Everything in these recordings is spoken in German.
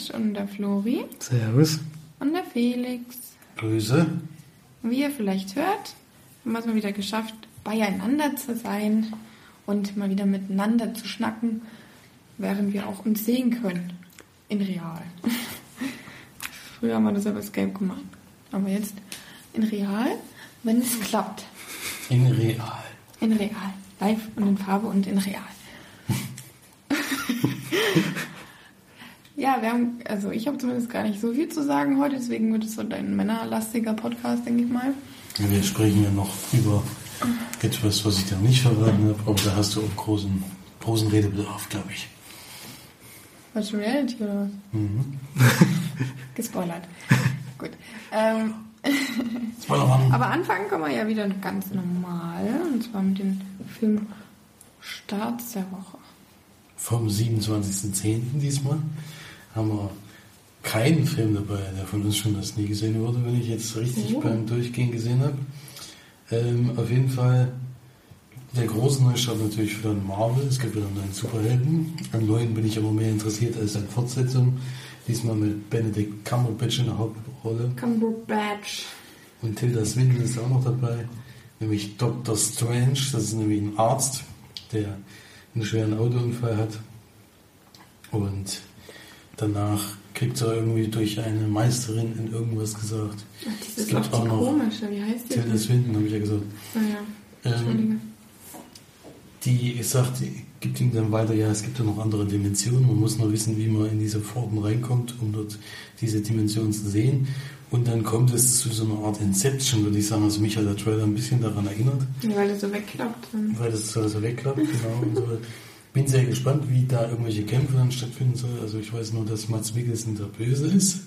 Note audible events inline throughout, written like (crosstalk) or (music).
Serge und der Flori Servus. und der Felix. Grüße. Wie ihr vielleicht hört, haben wir es mal wieder geschafft, beieinander zu sein und mal wieder miteinander zu schnacken, während wir auch uns sehen können. In real. (laughs) Früher haben wir das über Skype gemacht. Aber jetzt in real, wenn es klappt. In real. In real. Live und in Farbe und in real. (laughs) ja, wir haben, also ich habe zumindest gar nicht so viel zu sagen heute, deswegen wird es so ein männerlastiger Podcast, denke ich mal. Wir sprechen ja noch über etwas, was ich dir nicht verraten habe, aber da hast du auch großen, großen Redebedarf, glaube ich. Virtual Reality oder was? Mhm. (laughs) Gespoilert. Gut. Ähm, (laughs) aber anfangen können wir ja wieder ganz normal. Und zwar mit den Film Starts der Woche. Vom 27.10. diesmal haben wir keinen Film dabei, der von uns schon das nie gesehen wurde, wenn ich jetzt richtig Oh. beim Durchgehen gesehen habe. Ähm, auf jeden Fall der große Neustart natürlich für den Marvel. Es gibt wieder einen neuen Superhelden. Am neuen bin ich aber mehr interessiert als an Fortsetzung. Diesmal mit Benedict Cumberbatch in der Hauptrolle. Cumberbatch. Und Tilda Swinton ist auch noch dabei, nämlich Dr. Strange. Das ist nämlich ein Arzt, der einen schweren Autounfall hat. Und danach kriegt er irgendwie durch eine Meisterin in irgendwas gesagt. Ach, Es dieses gibt auch auch noch komische. Wie heißt die? Tilda? Swinton, habe ich ja gesagt. Ah ja. Entschuldige. Ähm, die sagt, die gibt ihm dann weiter, ja, es gibt ja noch andere Dimensionen. Man muss nur wissen, wie man in diese Pforten reinkommt, um dort diese Dimension zu sehen. Und dann kommt es zu so einer Art Inception, würde ich sagen. Also mich hat der Trailer ein bisschen daran erinnert, Ja, weil das so wegklappt. Weil das so so wegklappt. Genau. (laughs) Bin sehr gespannt, wie da irgendwelche Kämpfe dann stattfinden sollen. Also ich weiß nur, dass Mats Mikkelsen der Böse ist.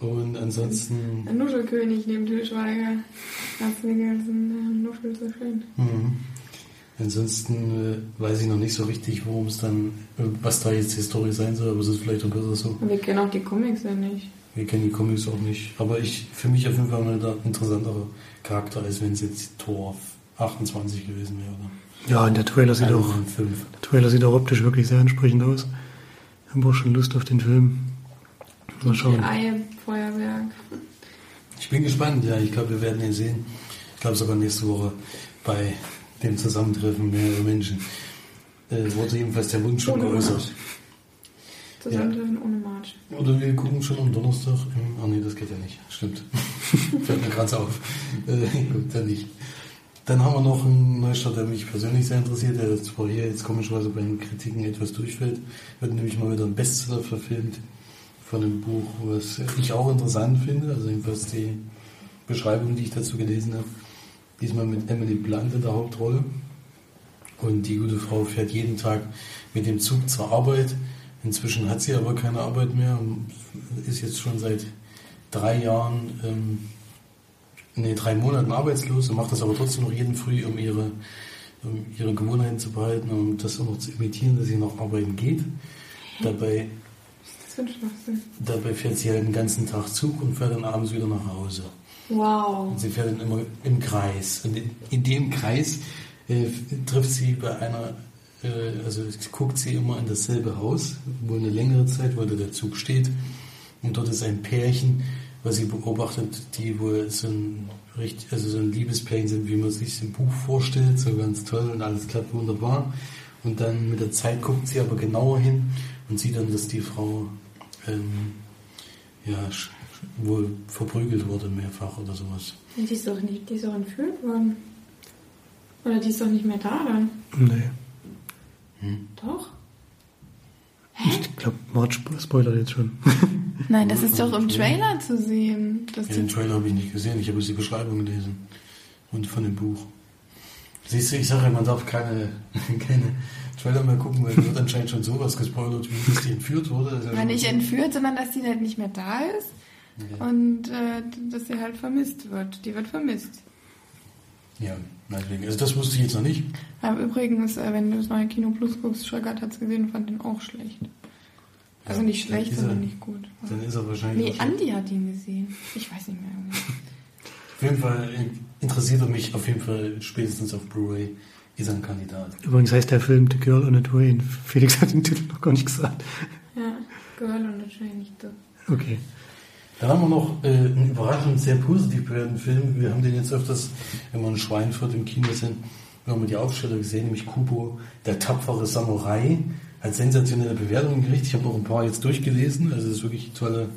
Und ansonsten... Der Nuschelkönig neben Til Schweiger. Das Mikkelsen, der Nuschel so schön. Mhm. Ansonsten äh, weiß ich noch nicht so richtig, worum es dann, äh, was da jetzt die Story sein soll, aber es ist vielleicht auch besser so. Wir kennen auch die Comics ja nicht. Wir kennen die Comics auch nicht. Aber ich, für mich auf jeden Fall mal der interessantere Charakter, als wenn es jetzt Tor 28 gewesen wäre. Ja, und der Trailer sieht auch, Man 5. der Trailer sieht auch optisch wirklich sehr ansprechend aus. Ich habe auch schon Lust auf den Film. Mal schauen. Ei-Feuerwerk. Ich bin gespannt, ja, ich glaube, wir werden ihn sehen. Ich glaube sogar nächste Woche bei dem Zusammentreffen mehrerer Menschen. Äh, wurde jedenfalls der Wunsch schon geäußert. Zusammentreffen ohne March. Oder wir gucken schon am Donnerstag. im- Ah nee, das geht ja nicht. Stimmt. (laughs) Fällt mir gerade auf. Äh, (laughs) gut, dann nicht. Dann haben wir noch einen Neustart, der mich persönlich sehr interessiert, der zwar hier jetzt komischerweise bei den Kritiken etwas durchfällt. Wird nämlich mal wieder ein Bestseller verfilmt von einem Buch, was ich auch interessant finde. Also jedenfalls die Beschreibung, die ich dazu gelesen habe. Diesmal mit Emily Blunt in der Hauptrolle. Und die gute Frau fährt jeden Tag mit dem Zug zur Arbeit. Inzwischen hat sie aber keine Arbeit mehr und ist jetzt schon seit drei Jahren, ähm, nee, drei Monaten arbeitslos und macht das aber trotzdem noch jeden Früh, um ihre, um ihre Gewohnheiten zu behalten und das auch noch zu imitieren, dass sie noch arbeiten geht. Dabei, Das dabei fährt sie halt den ganzen Tag Zug und fährt dann abends wieder nach Hause. Wow. Und sie fährt dann immer im Kreis. Und in, in dem Kreis äh, trifft sie bei einer, äh, also guckt sie immer in dasselbe Haus, wohl eine längere Zeit, weil da der Zug steht. Und dort ist ein Pärchen, was sie beobachtet, die wohl so ein, richtig, also so ein Liebespärchen sind, wie man sich im Buch vorstellt, so ganz toll und alles klappt wunderbar. Und dann mit der Zeit guckt sie aber genauer hin und sieht dann, dass die Frau ähm, ja, wohl verprügelt wurde mehrfach oder sowas. Die ist doch nicht, die ist doch entführt worden. Oder die ist doch nicht mehr da dann. Nee. Doch? Ich glaube, March spoilert jetzt schon. (laughs) Nein, das ist doch im Trailer zu sehen. Ja, den Trailer habe ich nicht gesehen, ich habe die Beschreibung gelesen. Und von dem Buch. Siehst du, ich sage ja, man darf keine, (laughs) keine Trailer mehr gucken, weil da wird anscheinend schon sowas gespoilert, wie dass die entführt wurde. Das ja nicht entführt, sondern dass die halt nicht mehr da ist. Und äh, dass sie halt vermisst wird. Die wird vermisst. Ja, meinetwegen. Also das wusste ich jetzt noch nicht. Aber übrigens, äh, wenn du das neue Kino Plus guckst, Schröckert hat es gesehen und fand den auch schlecht. Also nicht schlecht, sondern er- nicht gut. Dann ist er wahrscheinlich... Nee, Andi hat ihn gesehen. Ich weiß nicht mehr. Auf jeden Fall interessiert er mich auf jeden Fall spätestens auf Blu-ray. Ist er ein Kandidat. Übrigens heißt der Film The Girl on a Train. (laughs) Felix hat den Titel noch gar nicht gesagt. Ja, gehört und wahrscheinlich nicht so. Okay. Dann haben wir noch äh, einen überraschend sehr positiv bewerteten Film. Wir haben den jetzt öfters, wenn wir in Schweinfurt im Kino sind, wir haben die Aufsteller gesehen, nämlich Kubo, der tapfere Samurai, hat sensationelle Bewertungen gekriegt. Ich habe auch ein paar jetzt durchgelesen. Also es ist wirklich tolle,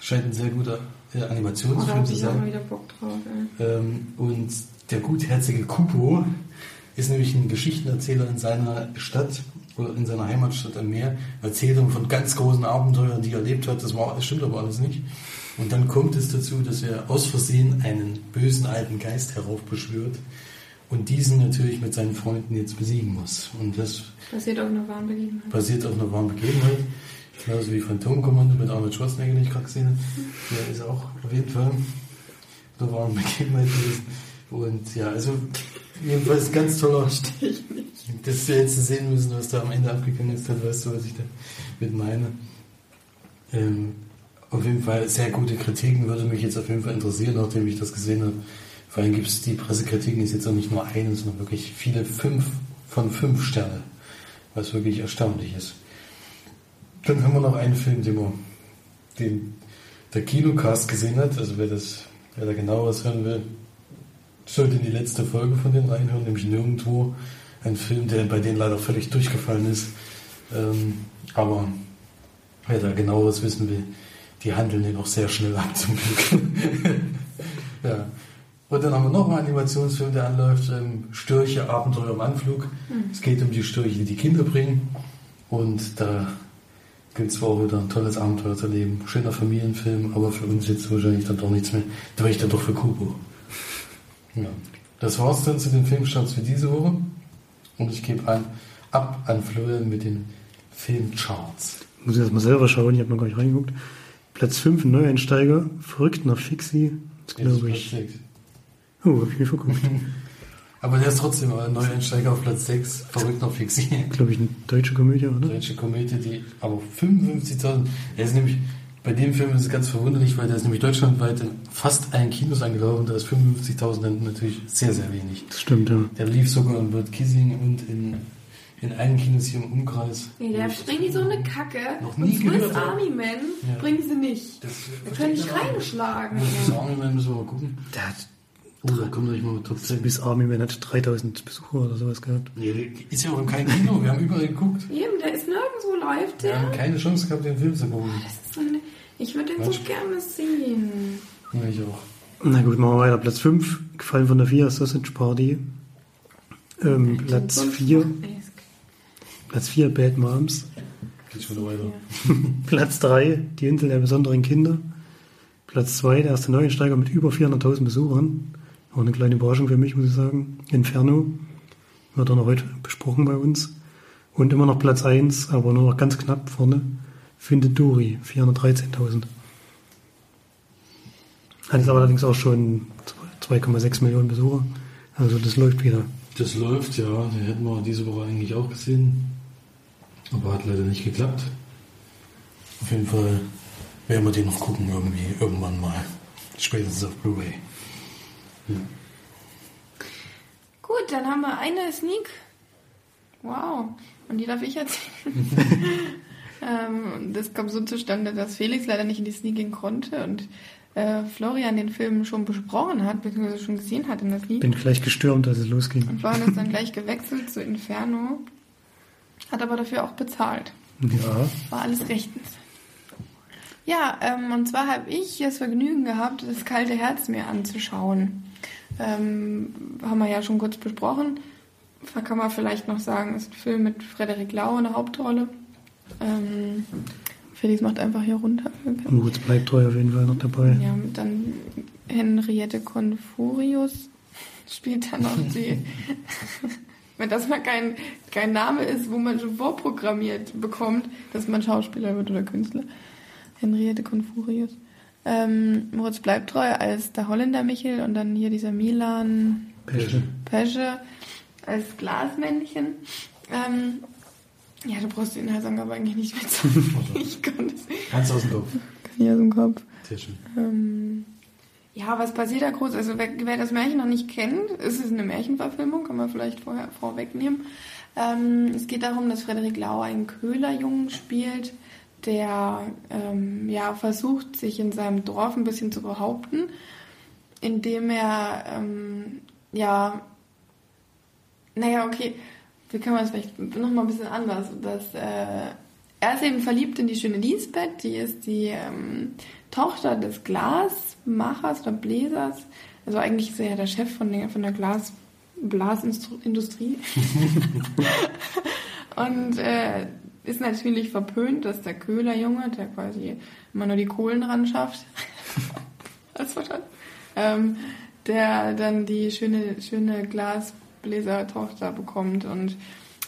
scheint ein sehr guter äh, Oh, Animationsfilm hab zu ich auch sein. mal wieder Bock drauf. Ähm, und der gutherzige Kupo ist nämlich ein Geschichtenerzähler in seiner Stadt oder in seiner Heimatstadt am Meer. Erzählt von ganz großen Abenteuern, die er erlebt hat. Das, war, das stimmt aber alles nicht. Und dann kommt es dazu, dass er aus Versehen einen bösen alten Geist heraufbeschwört und diesen natürlich mit seinen Freunden jetzt besiegen muss. Und das Passiert auf einer wahren Begebenheit. basiert auf einer wahren Begebenheit. Genauso wie Phantomkommando mit Arnold Schwarzenegger, den ich gerade gesehen habe. Der ist auch auf jeden Fall eine wahren Begebenheit gewesen. Und ja, also jedenfalls ganz toller. Das wir jetzt sehen müssen, was da am Ende abgegangen ist, dann weißt du, was ich da mit meine. Ähm, auf jeden Fall sehr gute Kritiken, würde mich jetzt auf jeden Fall interessieren, nachdem ich das gesehen habe. Vor allem gibt es die Pressekritiken, ist jetzt auch nicht nur eine, sondern wirklich viele fünf von fünf Sterne, was wirklich erstaunlich ist. Dann haben wir noch einen Film, den, wir, den der Kinocast gesehen hat. Also wer das, wer da genaueres hören will, sollte in die letzte Folge von denen reinhören, nämlich nirgendwo. Ein Film, der bei denen leider völlig durchgefallen ist. Ähm, aber wer da genaueres wissen will, die handeln den auch sehr schnell ab zum Glück. (laughs) Und dann haben wir nochmal einen Animationsfilm, der anläuft, ähm, Störche, Abenteuer im Anflug. Mhm. Es geht um die Störche, die die Kinder bringen. Und da gibt es auch wieder ein tolles Abenteuer zu erleben. Schöner Familienfilm, aber für uns jetzt wahrscheinlich dann doch nichts mehr. Da wäre ich dann doch für Kubo. Ja. Das war's dann zu den Filmstarts für diese Woche. Und ich gebe ein, ab an Florian mit den Filmcharts. Muss ich erst mal selber schauen, ich habe noch gar nicht reingeguckt. Platz 5, Neueinsteiger, verrückt nach Fixi. Das glaube ich. Platz 6. Oh, hab ich mir verguckt. (laughs) Aber der ist trotzdem ein Neueinsteiger auf Platz 6. Verrückt noch fixiert. (laughs) glaube ich, eine deutsche Komödie, oder? Deutsche Komödie, die aber 55.000. Er ist nämlich, bei dem Film ist es ganz verwunderlich, weil der ist nämlich deutschlandweit in fast allen Kinos angelaufen. Da ist 55.000 dann natürlich sehr, sehr wenig. Das stimmt, ja. Der lief sogar in Bad Kissing und in, in allen Kinos hier im Umkreis. Nee, da bringen die so eine Kacke. Noch nie und Swiss gehört. Army Men Ja. bringen sie nicht. Das, Wir können nicht reinschlagen. Das Army Man müssen wir mal gucken. Hat Oh, da kommt gleich mal mit Top 10. bis Army Man hat 3000 Besucher oder sowas gehabt. Nee, der ist ja auch in keinem Kino. Wir haben überall geguckt. Eben, der ist nirgendwo läuft Wir haben der. keine Chance gehabt, den Film zu gucken. Das ist so eine, ich würde den so Mensch. gerne sehen. Ja, ich auch. Na gut, machen wir weiter. Platz 5, gefallen von der 4, Sausage Party. Ähm, Platz Sonst 4, macht- Ey, es- Platz 4, Bad Moms. Geht schon wieder weiter. (laughs) Platz 3, die Insel der besonderen Kinder. Platz 2, der erste Neuensteiger mit über 400.000 Besuchern. Auch eine kleine Überraschung für mich, muss ich sagen. Inferno. Wird auch noch heute besprochen bei uns. Und immer noch Platz 1, aber nur noch ganz knapp vorne. Findet Dory, 413.000. Hat jetzt allerdings auch schon 2,6 Millionen Besucher. Also das läuft wieder. Das läuft, ja. Den hätten wir diese Woche eigentlich auch gesehen. Aber hat leider nicht geklappt. Auf jeden Fall werden wir den noch gucken irgendwie, irgendwann mal. Spätestens auf Blu-ray. Gut, dann haben wir eine Sneak. Wow. Und die darf ich erzählen. (laughs) ähm, das kommt so zustande, dass Felix leider nicht in die Sneak gehen konnte und äh, Florian den Film schon besprochen hat, beziehungsweise schon gesehen hat in der Sneak. Bin gleich gestürmt, als es losging. Und Florian ist dann gleich gewechselt zu Inferno. Hat aber dafür auch bezahlt. Ja, War alles rechtens. Ja, ähm, und zwar habe ich das Vergnügen gehabt, das kalte Herz mir anzuschauen. Ähm, haben wir ja schon kurz besprochen. Da kann man vielleicht noch sagen, ist ein Film mit Frederik Lau in der Hauptrolle. Ähm, Felix macht einfach hier runter. Moritz bleibt treu auf jeden Fall noch dabei. Ja, und dann Henriette Confurius spielt dann noch die. (laughs) Wenn das mal kein, kein Name ist, wo man schon vorprogrammiert bekommt, dass man Schauspieler wird oder Künstler. Henriette Confurius. Ähm, Moritz bleibt treu als der Holländer Michel und dann hier dieser Milan Pesche. Pesche als Glasmännchen. Ähm, ja, du brauchst die Inhaltsangabe eigentlich nicht mehr zu. (laughs) ich kann das Ganz aus dem Kopf. nicht aus dem Kopf. Sehr schön. Ähm, ja, was passiert da groß? Also wer, wer das Märchen noch nicht kennt, ist es eine Märchenverfilmung, kann man vielleicht vorher vorwegnehmen. Ähm, es geht darum, dass Frederik Lau einen Köhlerjungen spielt, der ähm, ja versucht, sich in seinem Dorf ein bisschen zu behaupten, indem er ähm, ja, naja, okay, wie kann man es vielleicht nochmal ein bisschen anders, dass äh, er ist eben verliebt in die schöne Lisbeth, die ist die ähm, Tochter des Glasmachers oder Bläsers. Also eigentlich ist er ja der Chef von der, von der Glas, Blasindustrie. (laughs) (laughs) und äh, ist natürlich verpönt, dass der Köhlerjunge, der quasi immer nur die Kohlen ran schafft, (laughs) verstanden? Ähm, der dann die schöne, schöne Glasbläsertochter bekommt und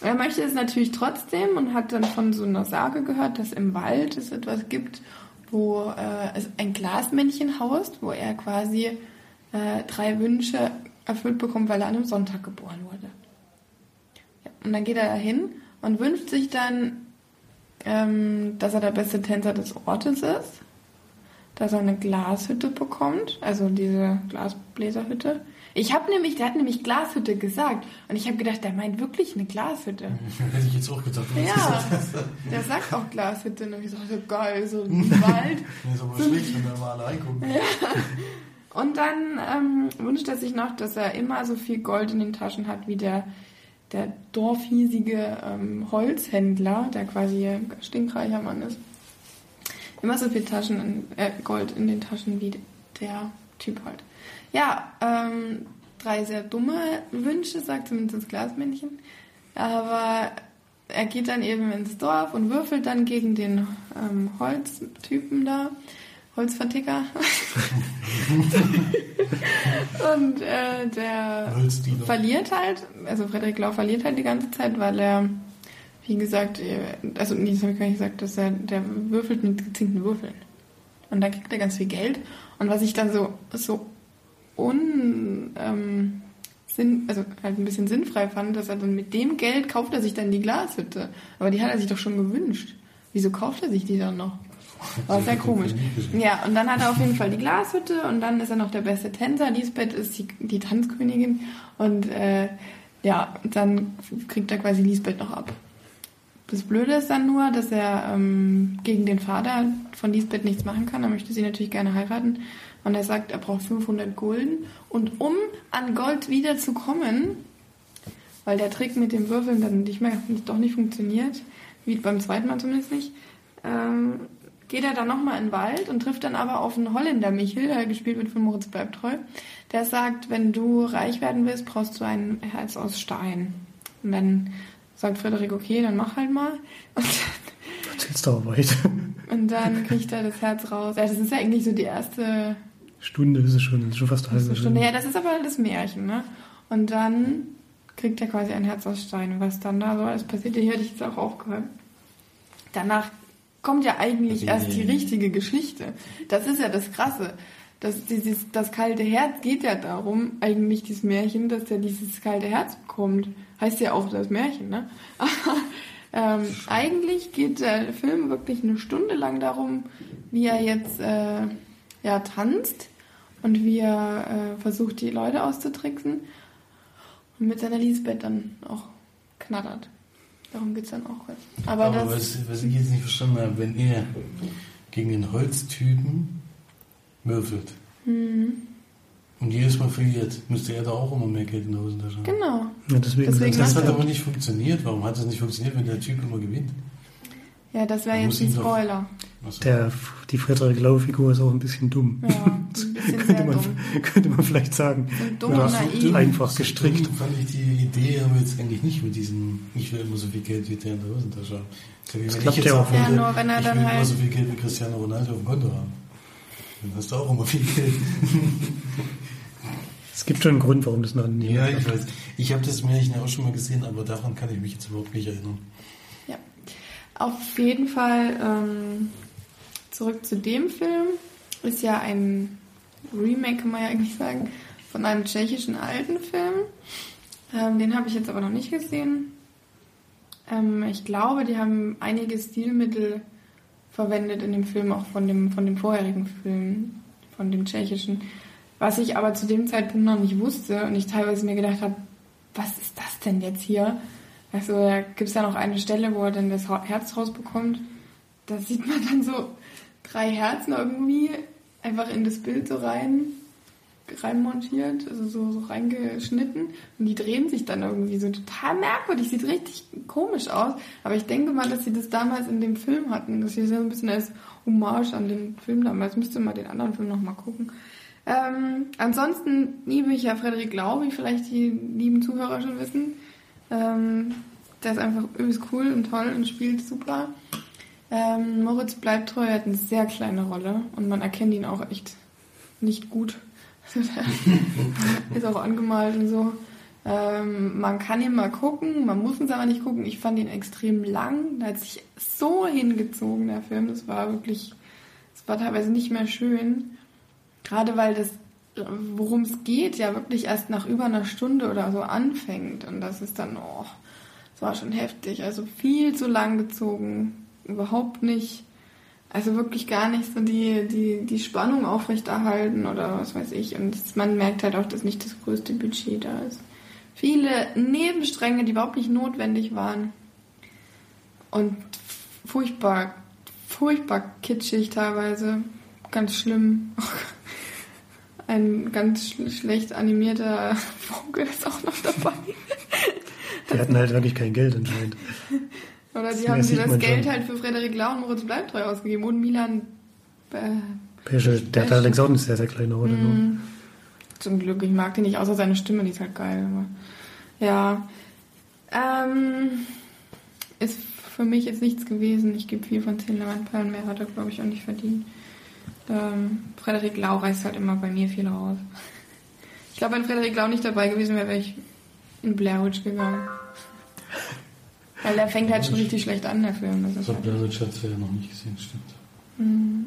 er möchte es natürlich trotzdem und hat dann von so einer Sage gehört, dass im Wald es etwas gibt, wo äh, es ein Glasmännchen haust, wo er quasi äh, drei Wünsche erfüllt bekommt, weil er an einem Sonntag geboren wurde. Ja, und dann geht er dahin und wünscht sich dann, ähm, dass er der beste Tänzer des Ortes ist, dass er eine Glashütte bekommt, also diese Glasbläserhütte, ich habe nämlich, der hat nämlich Glashütte gesagt. Und ich habe gedacht, der meint wirklich eine Glashütte. Hätte (laughs) ich jetzt auch gedacht. Ja, der sagt auch Glashütte. Und ich so, geil, so ein (laughs) Wald. nee, so schlecht, wenn wir mal alle reingucken. (laughs) Ja. Und dann ähm, wünscht er sich noch, dass er immer so viel Gold in den Taschen hat wie der, der dorfhiesige ähm, Holzhändler, der quasi stinkreicher Mann ist. Immer so viel Taschen in, äh, Gold in den Taschen wie der Typ halt. Ja, ähm, drei sehr dumme Wünsche, sagt zumindest das Glasmännchen. Aber er geht dann eben ins Dorf und würfelt dann gegen den ähm, Holztypen da, Holzverticker. (laughs) und äh, der verliert halt, also Frederik Lau verliert halt die ganze Zeit, weil er, wie gesagt, äh, also nee, das habe ich gar nicht gesagt, dass er, der würfelt mit gezinkten Würfeln. Und dann kriegt er ganz viel Geld. Und was ich dann so, so un, ähm, Sinn, also halt ein bisschen sinnfrei fand, dass er dann mit dem Geld kauft er sich dann die Glashütte. Aber die hat er sich doch schon gewünscht. Wieso kauft er sich die dann noch? War sehr komisch. Ja, und dann hat er auf jeden Fall die Glashütte und dann ist er noch der beste Tänzer. Lisbeth ist die, die Tanzkönigin und äh, ja, dann kriegt er quasi Lisbeth noch ab. Das Blöde ist dann nur, dass er ähm, gegen den Vater von Lisbeth nichts machen kann. Er möchte sie natürlich gerne heiraten. Und er sagt, er braucht 500 Gulden. Und um an Gold wieder zu kommen, weil der Trick mit dem Würfeln dann nicht mehr, doch nicht funktioniert, wie beim zweiten Mal zumindest nicht, ähm, geht er dann nochmal in den Wald und trifft dann aber auf einen Holländer Michel, der gespielt wird von Moritz Bleibtreu. Der sagt, wenn du reich werden willst, brauchst du ein Herz aus Stein. Und dann sagt Frederik, okay, dann mach halt mal. (laughs) Und Erzählst du aber weiter. Und dann kriegt er das Herz raus. Ja, das ist ja eigentlich so die erste Stunde ist es schon, das ist schon fast eine halbe Stunde. Ja, das ist aber das Märchen, ne? Und dann kriegt er quasi ein Herz aus Stein. Was dann da so alles passiert, hier hätte ich jetzt auch aufgehört. Danach kommt ja eigentlich erst die richtige Geschichte. Das ist ja das Krasse. Das, dieses, das kalte Herz geht ja darum, eigentlich dieses Märchen, dass er dieses kalte Herz bekommt. Heißt ja auch das Märchen, ne? (laughs) ähm, eigentlich geht der Film wirklich eine Stunde lang darum, wie er jetzt äh, ja, tanzt und wie er äh, versucht, die Leute auszutricksen und mit seiner Lisbeth dann auch knattert. Darum geht es dann auch. Aber, Aber was, was, ich jetzt nicht verstanden habe, wenn er gegen den Holztypen würfelt mhm. und jedes Mal verliert, müsste er da auch immer mehr Geld in der Hosentasche haben. Genau. Ja, deswegen deswegen das hat aber nicht funktioniert. Warum hat das nicht funktioniert, wenn der Typ immer gewinnt? Ja, das wäre jetzt ein Spoiler. Der, die Frederik Lau-Figur ist auch ein bisschen dumm. Ja, ein bisschen (laughs) könnte, man, dumm. (laughs) könnte man vielleicht sagen. Dumm Oder naiv. einfach gestrickt. So fand ich die Idee aber jetzt eigentlich nicht mit diesem, ich will immer so viel Geld wie der in der Hosentasche haben. Das, das klappt ja auch. Ja, nur wenn er ich dann will halt immer so viel Geld wie Cristiano Ronaldo auf dem Konto haben. Dann hast du auch immer viel Geld. (laughs) Es gibt schon einen Grund, warum das noch nie Ja, ich weiß. Ich habe das Märchen auch schon mal gesehen, aber daran kann ich mich jetzt überhaupt nicht erinnern. Auf jeden Fall ähm, zurück zu dem Film. Ist ja ein Remake, kann man ja eigentlich sagen, von einem tschechischen alten Film. Ähm, den habe ich jetzt aber noch nicht gesehen. Ähm, ich glaube, die haben einige Stilmittel verwendet in dem Film, auch von dem, von dem vorherigen Film, von dem tschechischen. Was ich aber zu dem Zeitpunkt noch nicht wusste und ich teilweise mir gedacht habe, was ist das denn jetzt hier? Also da gibt es ja noch eine Stelle, wo er dann das Herz rausbekommt. da sieht man dann so drei Herzen irgendwie einfach in das Bild so rein reinmontiert, also so, so reingeschnitten und die drehen sich dann irgendwie so total merkwürdig, sieht richtig komisch aus, aber ich denke mal, dass sie das damals in dem Film hatten, dass sie so ein bisschen als Hommage an den Film damals, müsste mal den anderen Film nochmal gucken. Ähm, ansonsten liebe ich ja Frederik Lau, wie vielleicht die lieben Zuhörer schon wissen. Ähm, der ist einfach übelst cool und toll und spielt super. Ähm, Moritz bleibt treu, er hat eine sehr kleine Rolle und man erkennt ihn auch echt nicht gut. (laughs) ist auch angemalt und so. Ähm, man kann ihn mal gucken, man muss ihn aber nicht gucken. Ich fand ihn extrem lang. Da hat sich so hingezogen, der Film. Das war wirklich, es war teilweise nicht mehr schön. Gerade weil das, worum es geht, ja wirklich erst nach über einer Stunde oder so anfängt. Und das ist dann, oh, das war schon heftig. Also viel zu lang gezogen. Überhaupt nicht also wirklich gar nicht so die, die, die Spannung aufrechterhalten oder was weiß ich. Und man merkt halt auch, dass nicht das größte Budget da ist. Viele Nebenstränge, die überhaupt nicht notwendig waren. Und furchtbar, furchtbar kitschig teilweise. Ganz schlimm. (laughs) Ein ganz schlecht animierter (laughs) Vogel ist auch noch dabei. Die hatten halt wirklich kein Geld anscheinend. Oder die haben sie das Geld schon. halt für Frederik Lau und Moritz Bleibtreu ausgegeben und Milan äh, Peschel. Der hat allerdings auch eine sehr, sehr kleine Rolle. Mm, zum Glück, ich mag den nicht, außer seine Stimme, die ist halt geil. Aber, ja. Ähm, ist für mich jetzt nichts gewesen. Ich gebe vier von zehn Leinwandperlen. Mehr hat er, glaube ich, auch nicht verdient. Ähm, Frederik Lau reißt halt immer bei mir viel raus. Ich glaube, wenn Frederik Lau nicht dabei gewesen wäre, wäre ich in Blair Witch gegangen. Weil der fängt halt schon richtig schlecht an, der Film. Das ich habe Blair Witch ja noch nicht gesehen, stimmt. Mhm.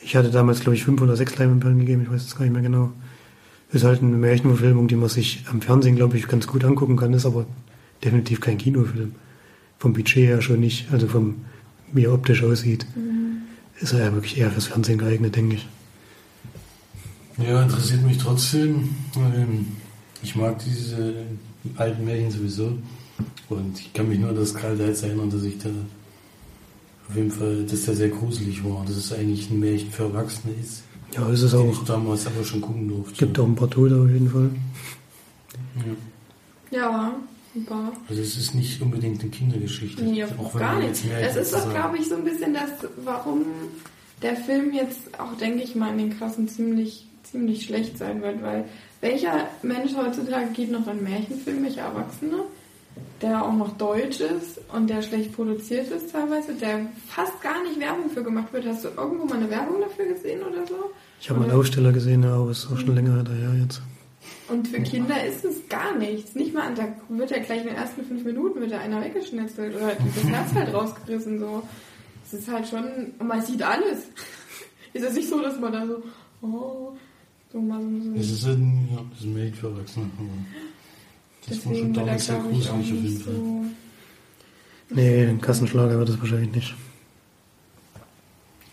Ich hatte damals, glaube ich, fünf oder sechs Leinwandperlen gegeben, ich weiß es gar nicht mehr genau. Ist halt eine Märchenverfilmung, die man sich am Fernsehen, glaube ich, ganz gut angucken kann, ist aber definitiv kein Kinofilm. Vom Budget her schon nicht, also vom, wie er optisch aussieht, mhm. Ist er ja wirklich eher fürs Fernsehen geeignet, denke ich. Ja, interessiert mich trotzdem. Ähm, ich mag diese alten Märchen sowieso. Und ich kann mich nur an das Karl Deitz erinnern, dass ich da auf jeden Fall, dass der sehr gruselig war. Dass es eigentlich ein Märchen für Erwachsene ist. Ja, ist es auch. ich damals aber schon gucken durfte. Gibt auch ein paar Tote auf jeden Fall. Ja. Ja, paar. Also es ist nicht unbedingt eine Kindergeschichte. Nee, auch gar nicht. Es ist doch, glaube ich, so ein bisschen das, warum der Film jetzt auch, denke ich mal, in den Klassen ziemlich, ziemlich schlecht sein wird, weil welcher Mensch heutzutage geht noch an Märchenfilme, welcher Erwachsene? der auch noch deutsch ist und der schlecht produziert ist teilweise, der fast gar nicht Werbung für gemacht wird. Hast du irgendwo mal eine Werbung dafür gesehen oder so? Ich habe mal einen Aufsteller gesehen, ja, aber ist auch schon länger daher jetzt. Und für Kinder ist es gar nichts. Nicht mal, da wird ja gleich in den ersten fünf Minuten wird einer weggeschnetzelt oder das Herz halt rausgerissen so. Es ist halt schon, und man sieht alles. (laughs) ist es nicht so, dass man da so, oh, so mal so. Es ist ein, ja, das ist ein Made für Erwachsene. Das Deswegen war schon damals sehr gruselig auf jeden Fall. So nee, ein Kassenschlager wird es wahrscheinlich nicht.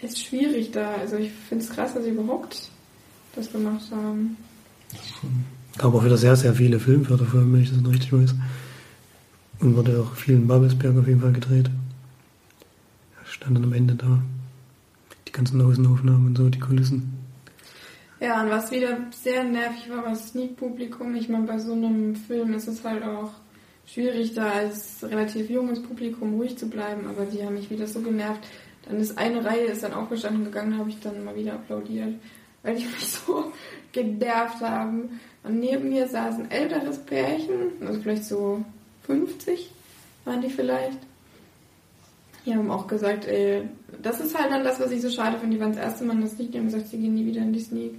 Ist schwierig da. Also ich finde es krass, dass sie überhaupt das gemacht haben. Gab auch wieder sehr, sehr viele Filmförderfirmen, wenn ich das richtig weiß. Und wurde auch viel in Babelsberg auf jeden Fall gedreht. Stand dann am Ende da. Die ganzen Außenaufnahmen und so, die Kulissen. Ja, und was wieder sehr nervig war, war das Sneak-Publikum. Ich meine, bei so einem Film ist es halt auch schwierig, da als relativ junges Publikum ruhig zu bleiben, aber die haben mich wieder so genervt. Dann ist eine Reihe ist dann aufgestanden gegangen, habe ich dann mal wieder applaudiert, weil die mich so genervt haben. Und neben mir saß ein älteres Pärchen, also vielleicht so 50 waren die vielleicht. Die haben auch gesagt, ey, das ist halt dann das, was ich so schade finde. Die waren das erste Mal in das Sneak, die haben gesagt, sie gehen nie wieder in die Sneak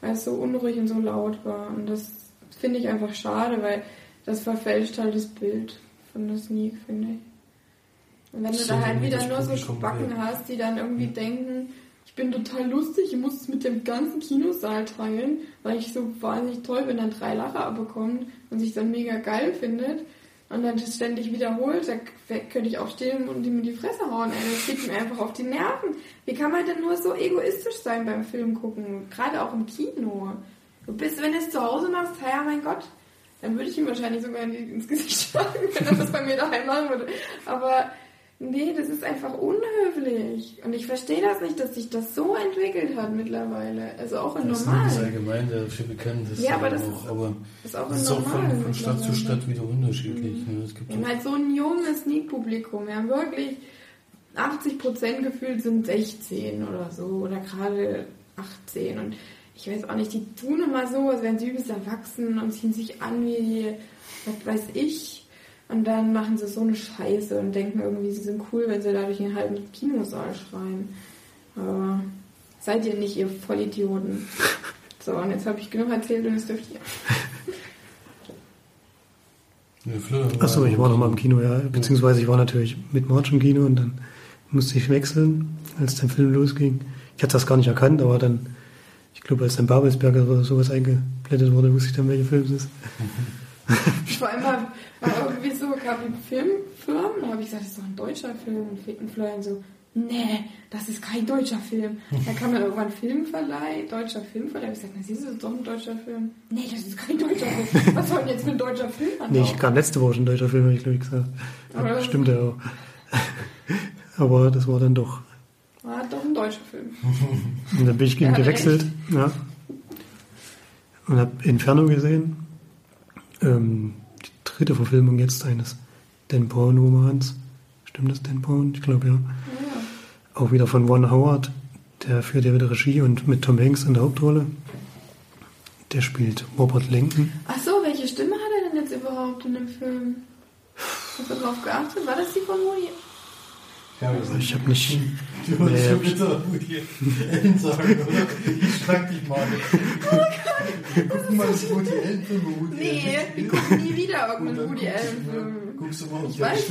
weil es so unruhig und so laut war. Und das finde ich einfach schade, weil das verfälscht halt das Bild von der Sneak, finde ich. Und wenn du da halt wieder nur so Spacken hast, die dann irgendwie denken, bin total lustig, ich muss es mit dem ganzen Kinosaal teilen, weil ich so wahnsinnig toll bin, dann drei Lacher abbekommt und sich dann mega geil findet und dann das ständig wiederholt, da könnte ich auch stehen und ihm in die Fresse hauen. Ey. Das geht mir einfach auf die Nerven. Wie kann man denn nur so egoistisch sein beim Film gucken? Gerade auch im Kino. Du bist, wenn du es zu Hause machst, ja mein Gott, dann würde ich ihm wahrscheinlich sogar ins Gesicht (laughs) schlagen, wenn er das bei mir daheim machen würde. Aber Nee, das ist einfach unhöflich. Und ich verstehe das nicht, dass sich das so entwickelt hat mittlerweile. Also auch in Das ist allgemein dafür bekannt. Das Ja, aber das auch, aber Ist auch das ist auch von, von Stadt zu. Stadt wieder unterschiedlich. Ne? Es gibt Wir haben halt so ein junges Sneak-Publikum. Wir haben wirklich 80% gefühlt sind 16 oder so. Oder gerade 18. Und ich weiß auch nicht, die tun immer so, als wären sie übelst erwachsen und ziehen sich an wie, was weiß ich. Und dann machen sie so eine Scheiße und denken irgendwie, sie sind cool, wenn sie dadurch einen halben Kinosaal schreien. Aber seid ihr nicht, ihr Vollidioten. (laughs) So, und jetzt habe ich genug erzählt und jetzt dürft ihr. (laughs) Achso, ich war noch mal im Kino, ja. Beziehungsweise ich war natürlich mit March im Kino und dann musste ich wechseln, als der Film losging. Ich hatte das gar nicht erkannt, aber dann, ich glaube, als dann Babelsberger oder sowas eingeblendet wurde, wusste ich dann, welcher Film es ist. Vor (laughs) (laughs) allem war, war irgendwie so, gab es Filmfirmen, da habe ich gesagt, das ist doch ein deutscher Film. Und Florian so, nee, das ist kein deutscher Film. Da kam dann irgendwann Filmverleih, deutscher Filmverleih. Ich gesagt, na siehst du, das ist doch ein deutscher Film. Nee, das ist kein deutscher Film. Was soll denn jetzt für ein deutscher Film an? Nee, ich kam letzte Woche schon ein deutscher Film, habe ich glaube ich gesagt. Aber das- stimmt ja auch. (laughs) Aber das war dann doch. War doch ein deutscher Film. Und dann bin ich gegen gewechselt. Ja. Und habe Inferno gesehen. Ähm, die dritte Verfilmung jetzt eines Dan Brown-Romans. Stimmt das, Dan Brown? Ich glaube ja. Ja. Auch wieder von Ron Howard. Der führt ja wieder Regie und mit Tom Hanks in der Hauptrolle. Der spielt Robert Lincoln. Ach so, welche Stimme hat er denn jetzt überhaupt in dem Film? Hast du darauf geachtet? War das die von Woody? Ja, wir sind- Ich habe nicht. Du wolltest Nee, schon hab ich- bitte Woody Allen sagen, oder? Ich schlag dich mal. Guck mal, das Woody Allen-Film. Nee, wir gucken nie wieder irgendeinen Woody guckst du- Allen-Film. Guckst du mal, ob Ich der weiß,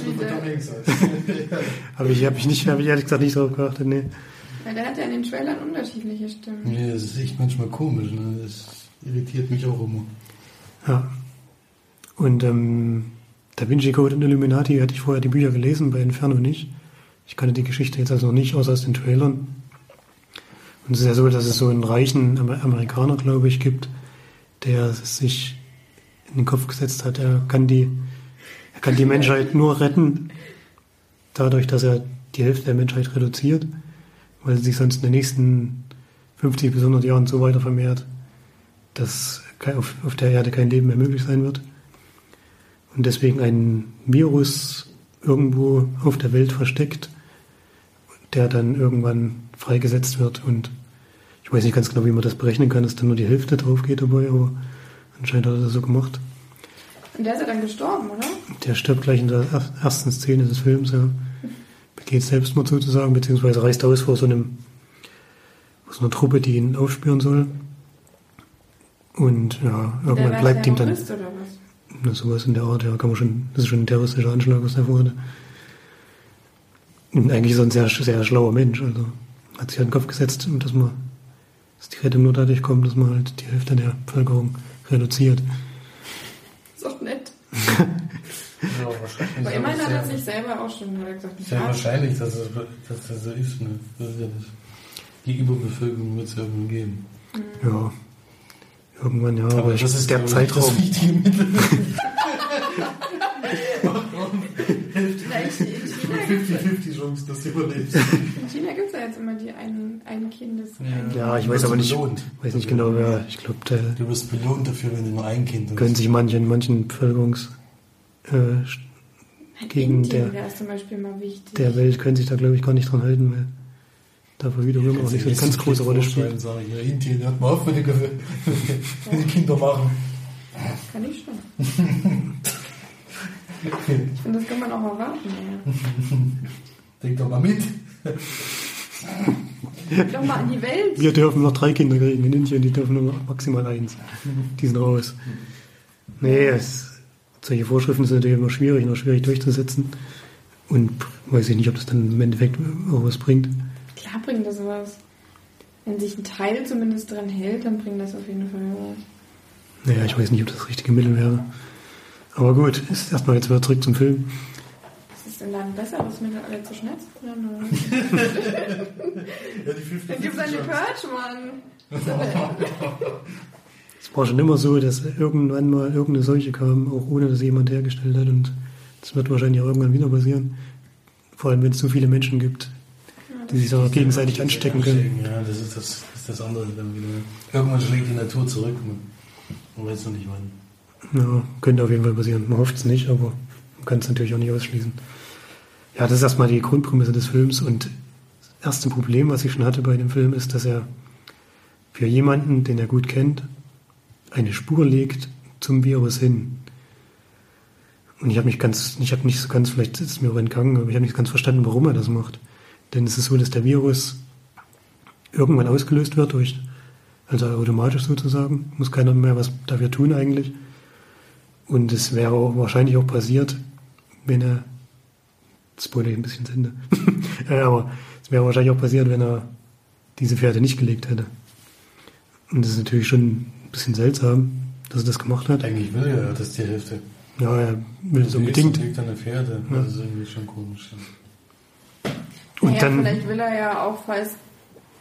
heißt. Aber (laughs) ich habe ich nicht, habe ich ehrlich gesagt nicht drauf geachtet. Nee. Weil der hat ja in den Trailern unterschiedliche Stimmen. Nee, das ist echt manchmal komisch. Ne? Das irritiert mich auch immer. Ja. Und ähm, Da Vinci Code und Illuminati hatte ich vorher die Bücher gelesen, bei Inferno nicht. Ich kannte die Geschichte jetzt also noch nicht, außer aus den Trailern. Und es ist ja so, dass es so einen reichen Amer- Amerikaner, glaube ich, gibt, der sich in den Kopf gesetzt hat, er kann die, er kann die Menschheit nur retten, dadurch, dass er die Hälfte der Menschheit reduziert, weil sie sich sonst in den nächsten 50 bis 100 Jahren so weiter vermehrt, dass auf, auf der Erde kein Leben mehr möglich sein wird. Und deswegen ein Virus irgendwo auf der Welt versteckt, der dann irgendwann freigesetzt wird. Und ich weiß nicht ganz genau, wie man das berechnen kann, dass dann nur die Hälfte drauf geht dabei, aber anscheinend hat er das so gemacht. Und der ist ja dann gestorben, oder? Der stirbt gleich in der er- ersten Szene des Films, ja. Begeht Selbstmord sozusagen, beziehungsweise reißt aus vor so einem, vor so einer Truppe, die ihn aufspüren soll. Und ja, irgendwann bleibt ihm dann oder was? na, sowas in der Art, ja, kann man schon, das ist schon ein terroristischer Anschlag, was der vorhatte. Und eigentlich ist er ein sehr, sehr schlauer Mensch, also hat sich in den Kopf gesetzt, dass man, dass die Rettung nur dadurch kommt, dass man halt die Hälfte der Bevölkerung reduziert. Ist auch nett. Ja, wahrscheinlich. Aber immerhin hat er sich selber auch schon gesagt, sehr ja, wahrscheinlich, dass das, dass das so ist. Ne? Das ist ja das. Die Überbevölkerung wird es irgendwann geben. Ja, irgendwann ja, aber, ich, das ist der Zeitraum, Das richtige (laughs) Mittel. vielleicht in China gibt's ja- 50-50 Chance, dass du überlebst. in China gibt es ja jetzt immer die ein, ein Kindes. Ja. ja, ich Du weiß wirst aber nicht, belohnt. weiß nicht genau, wer, ich glaube, Du wirst belohnt dafür, wenn du nur ein Kind hast. können sich manche in manchen Bevölkerungs, äh, gegen Indien der- wäre es zum Beispiel mal wichtig. der Welt können sich da, glaube ich, gar nicht dran halten, weil da Verhütung auch nicht so eine ganz große Rolle spielt. Sag ich, ja, Indien, hört mal auf, wenn die, wenn die Kinder machen. Kann ich schon. (laughs) Ich finde, das kann man auch erwarten. Ja. Denk doch mal mit. Denk doch mal an die Welt. Wir dürfen noch drei Kinder kriegen in Indien, die dürfen nur maximal eins. Die sind raus. Nee, es, solche Vorschriften sind natürlich immer schwierig, noch schwierig durchzusetzen. Und weiß ich nicht, ob das dann im Endeffekt auch was bringt. Klar bringt das was. Wenn sich ein Teil zumindest dran hält, dann bringt das auf jeden Fall was. Naja, ich weiß nicht, ob das das richtige Mittel wäre. Aber gut, ist erstmal jetzt wieder zurück zum Film. Was ist denn da ein besseres Mittel, alle zu schnetzen? Oder? (laughs) Ja, die 50 Dann gibt's eine Purge, Mann. (laughs) Es war schon immer so, dass irgendwann mal irgendeine Seuche kam, auch ohne dass jemand hergestellt hat. Und das wird wahrscheinlich auch irgendwann wieder passieren. Vor allem, wenn es so viele Menschen gibt, die sich dann auch gegenseitig anstecken können. Ja, das ist das, das, ist das andere dann wieder. Irgendwann schlägt die Natur zurück. Man, man weiß noch nicht wann. Ja, könnte auf jeden Fall passieren. Man hofft es nicht, aber man kann es natürlich auch nicht ausschließen. Ja, das ist erstmal die Grundprämisse des Films und das erste Problem, was ich schon hatte bei dem Film, ist, dass er für jemanden, den er gut kennt, eine Spur legt zum Virus hin. Und ich habe mich ganz, ich habe nicht so ganz, vielleicht ist es mir auch entgangen, aber ich habe nicht ganz verstanden, warum er das macht. Denn es ist so, dass der Virus irgendwann ausgelöst wird durch, also automatisch sozusagen, muss keiner mehr was dafür tun eigentlich. Und es wäre auch wahrscheinlich auch passiert, wenn er, spoiler ich ein bisschen Sinde, (laughs) aber es wäre wahrscheinlich auch passiert, wenn er diese Pferde nicht gelegt hätte. Und das ist natürlich schon ein bisschen seltsam, dass er das gemacht hat. Eigentlich will er ja das die Hälfte. Ja, er will das Die unbedingt. liegt an der Pferde. Ja. Das ist irgendwie schon komisch. Und naja, dann, vielleicht will er ja auch, falls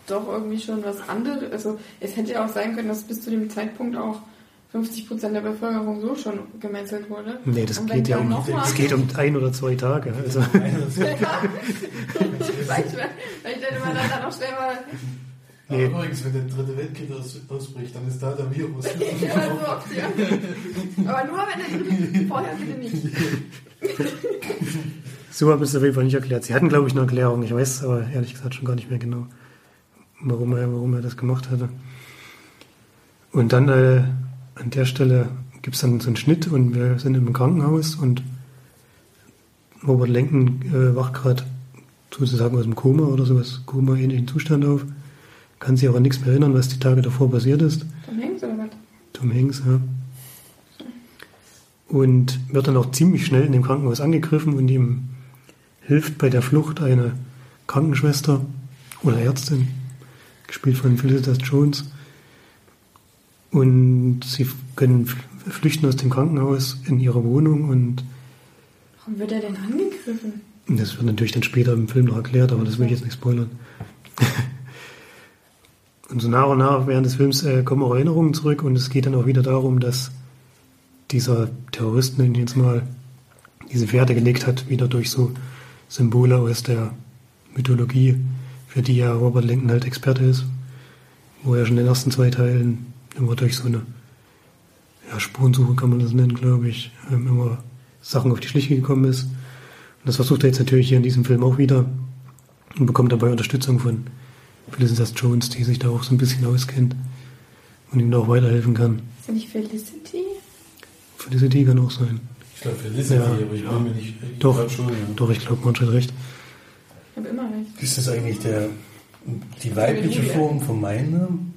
doch irgendwie schon was anderes. Also es hätte ja auch sein können, dass bis zu dem Zeitpunkt auch 50% der Bevölkerung so schon gemetzelt wurde. nee, das geht ja um, noch es geht um ein oder zwei Tage. Also, vielleicht, vielleicht hätte man dann auch schnell mal Aber Nee. übrigens, wenn der dritte Weltkrieg aus, ausbricht, dann ist da der Virus. (laughs) ja, so Option. Aber nur wenn der vorher bitte nicht. (laughs) so habe ich es auf jeden Fall nicht erklärt. Sie hatten, glaube ich, eine Erklärung. Ich weiß aber ehrlich gesagt schon gar nicht mehr genau, warum er, warum er das gemacht hatte. Und dann äh, an der Stelle gibt es dann so einen Schnitt und wir sind im Krankenhaus und Robert Lenken äh, wacht gerade sozusagen aus dem Koma oder sowas, Koma-ähnlichen Zustand auf. Kann sich aber an nichts mehr erinnern, was die Tage davor passiert ist. Tom Hanks oder was? Tom Hanks, ja. Und wird dann auch ziemlich schnell in dem Krankenhaus angegriffen und ihm hilft bei der Flucht eine Krankenschwester oder Ärztin, gespielt von Felicitas Jones. Und sie können flüchten aus dem Krankenhaus in ihre Wohnung und Warum wird er denn angegriffen? das wird natürlich dann später im Film noch erklärt, aber das will ich jetzt nicht spoilern. (laughs) und so nach und nach während des Films äh, kommen auch Erinnerungen zurück und es geht dann auch wieder darum, dass dieser Terrorist, den ich jetzt mal diese Pferde gelegt hat, wieder durch so Symbole aus der Mythologie, für die ja Robert Lincoln halt Experte ist, wo er schon in den ersten zwei Teilen immer durch so eine ja, Spurensuche kann man das nennen, glaube ich, ähm, immer Sachen auf die Schliche gekommen ist. Und das versucht er jetzt natürlich hier in diesem Film auch wieder und bekommt dabei Unterstützung von Felicitas Jones, die sich da auch so ein bisschen auskennt und ihm da auch weiterhelfen kann. Ist er nicht Felicity? Felicity kann auch sein. Ich glaube, Felicity, Ja, aber ich ja. bin mir nicht. Ich Doch. schon, ja. Doch, ich glaube, man hat recht. Ich habe immer recht. Ist das eigentlich der, die weibliche. Form von meinem Namen?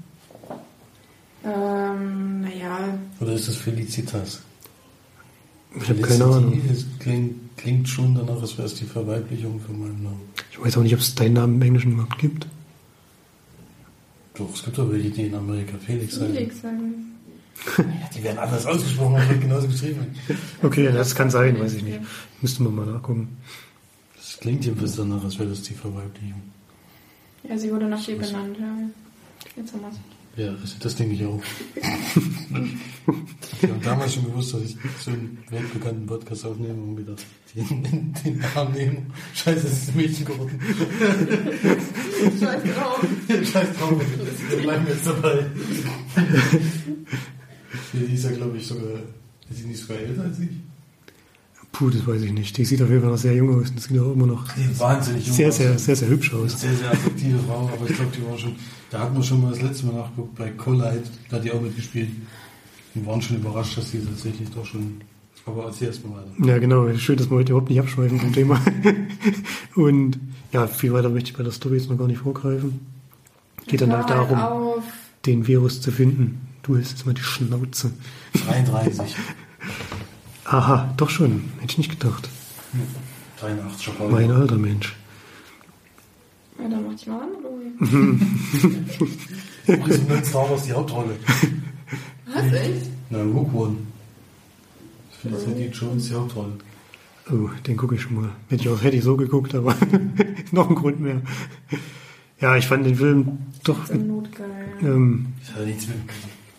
Ähm, naja, Oder ist das Felicitas? Ich habe keine Ahnung. Klingt, klingt schon danach, als wäre es die Verweiblichung von meinem Namen. Ich weiß auch nicht, ob es deinen Namen im Englischen überhaupt gibt. Doch, es gibt doch welche, die in Amerika Felix sagen. Felix sagen. Ja, die werden anders ausgesprochen, aber wird genauso geschrieben. Okay, das kann sein, weiß ich nicht. Müsste man mal nachgucken. Das klingt jedenfalls danach, als wäre das die Verweiblichung. Ja, sie wurde nach dir benannt, ja. Jetzt haben wir es. Ja, also das denke ich auch. ich habe damals schon gewusst, dass ich so einen weltbekannten Podcast aufnehme und gedacht, den, den, Namen nehmen. Scheiße, das ist ein Mädchen geworden. Scheiß drauf. Scheiß drauf, wir bleiben jetzt dabei. Die ist ja, glaube ich, sogar, ist sie nicht sogar älter als ich? Puh, das weiß ich nicht. Die sieht auf jeden Fall noch sehr jung aus. und Das sieht auch immer noch wahnsinnig jung. sehr, aus. sehr, sehr, sehr hübsch aus. Sehr, sehr attraktive Frau, aber ich glaube, die war schon, da hat man schon mal das letzte Mal nachgeguckt, bei Collide, da hat die auch mitgespielt. Wir waren schon überrascht, dass die tatsächlich doch schon, aber erzähl erst mal weiter. Ja, genau. Schön, dass wir heute überhaupt nicht abschweifen vom Thema. (laughs) Und ja, viel weiter möchte ich bei der Story jetzt noch gar nicht vorgreifen. Geht dann halt darum, auf. den Virus zu finden. Du hältst jetzt mal die Schnauze. 33. (laughs) Aha, doch schon. Hätte ich nicht gedacht. 83 schon Mein alter Mensch. Ja, dann mach ich mal an. Übrigens (laughs) in Star Wars die Hauptrolle. Was, echt? Na, Rook One. Felicity Jones die Hauptrolle. Oh, den gucke ich schon mal. Hätte ich auch hätte ich so geguckt, aber (laughs) noch ein Grund mehr. Ja, ich fand den Film doch. Notgeil. Ähm, Das hat nichts mit,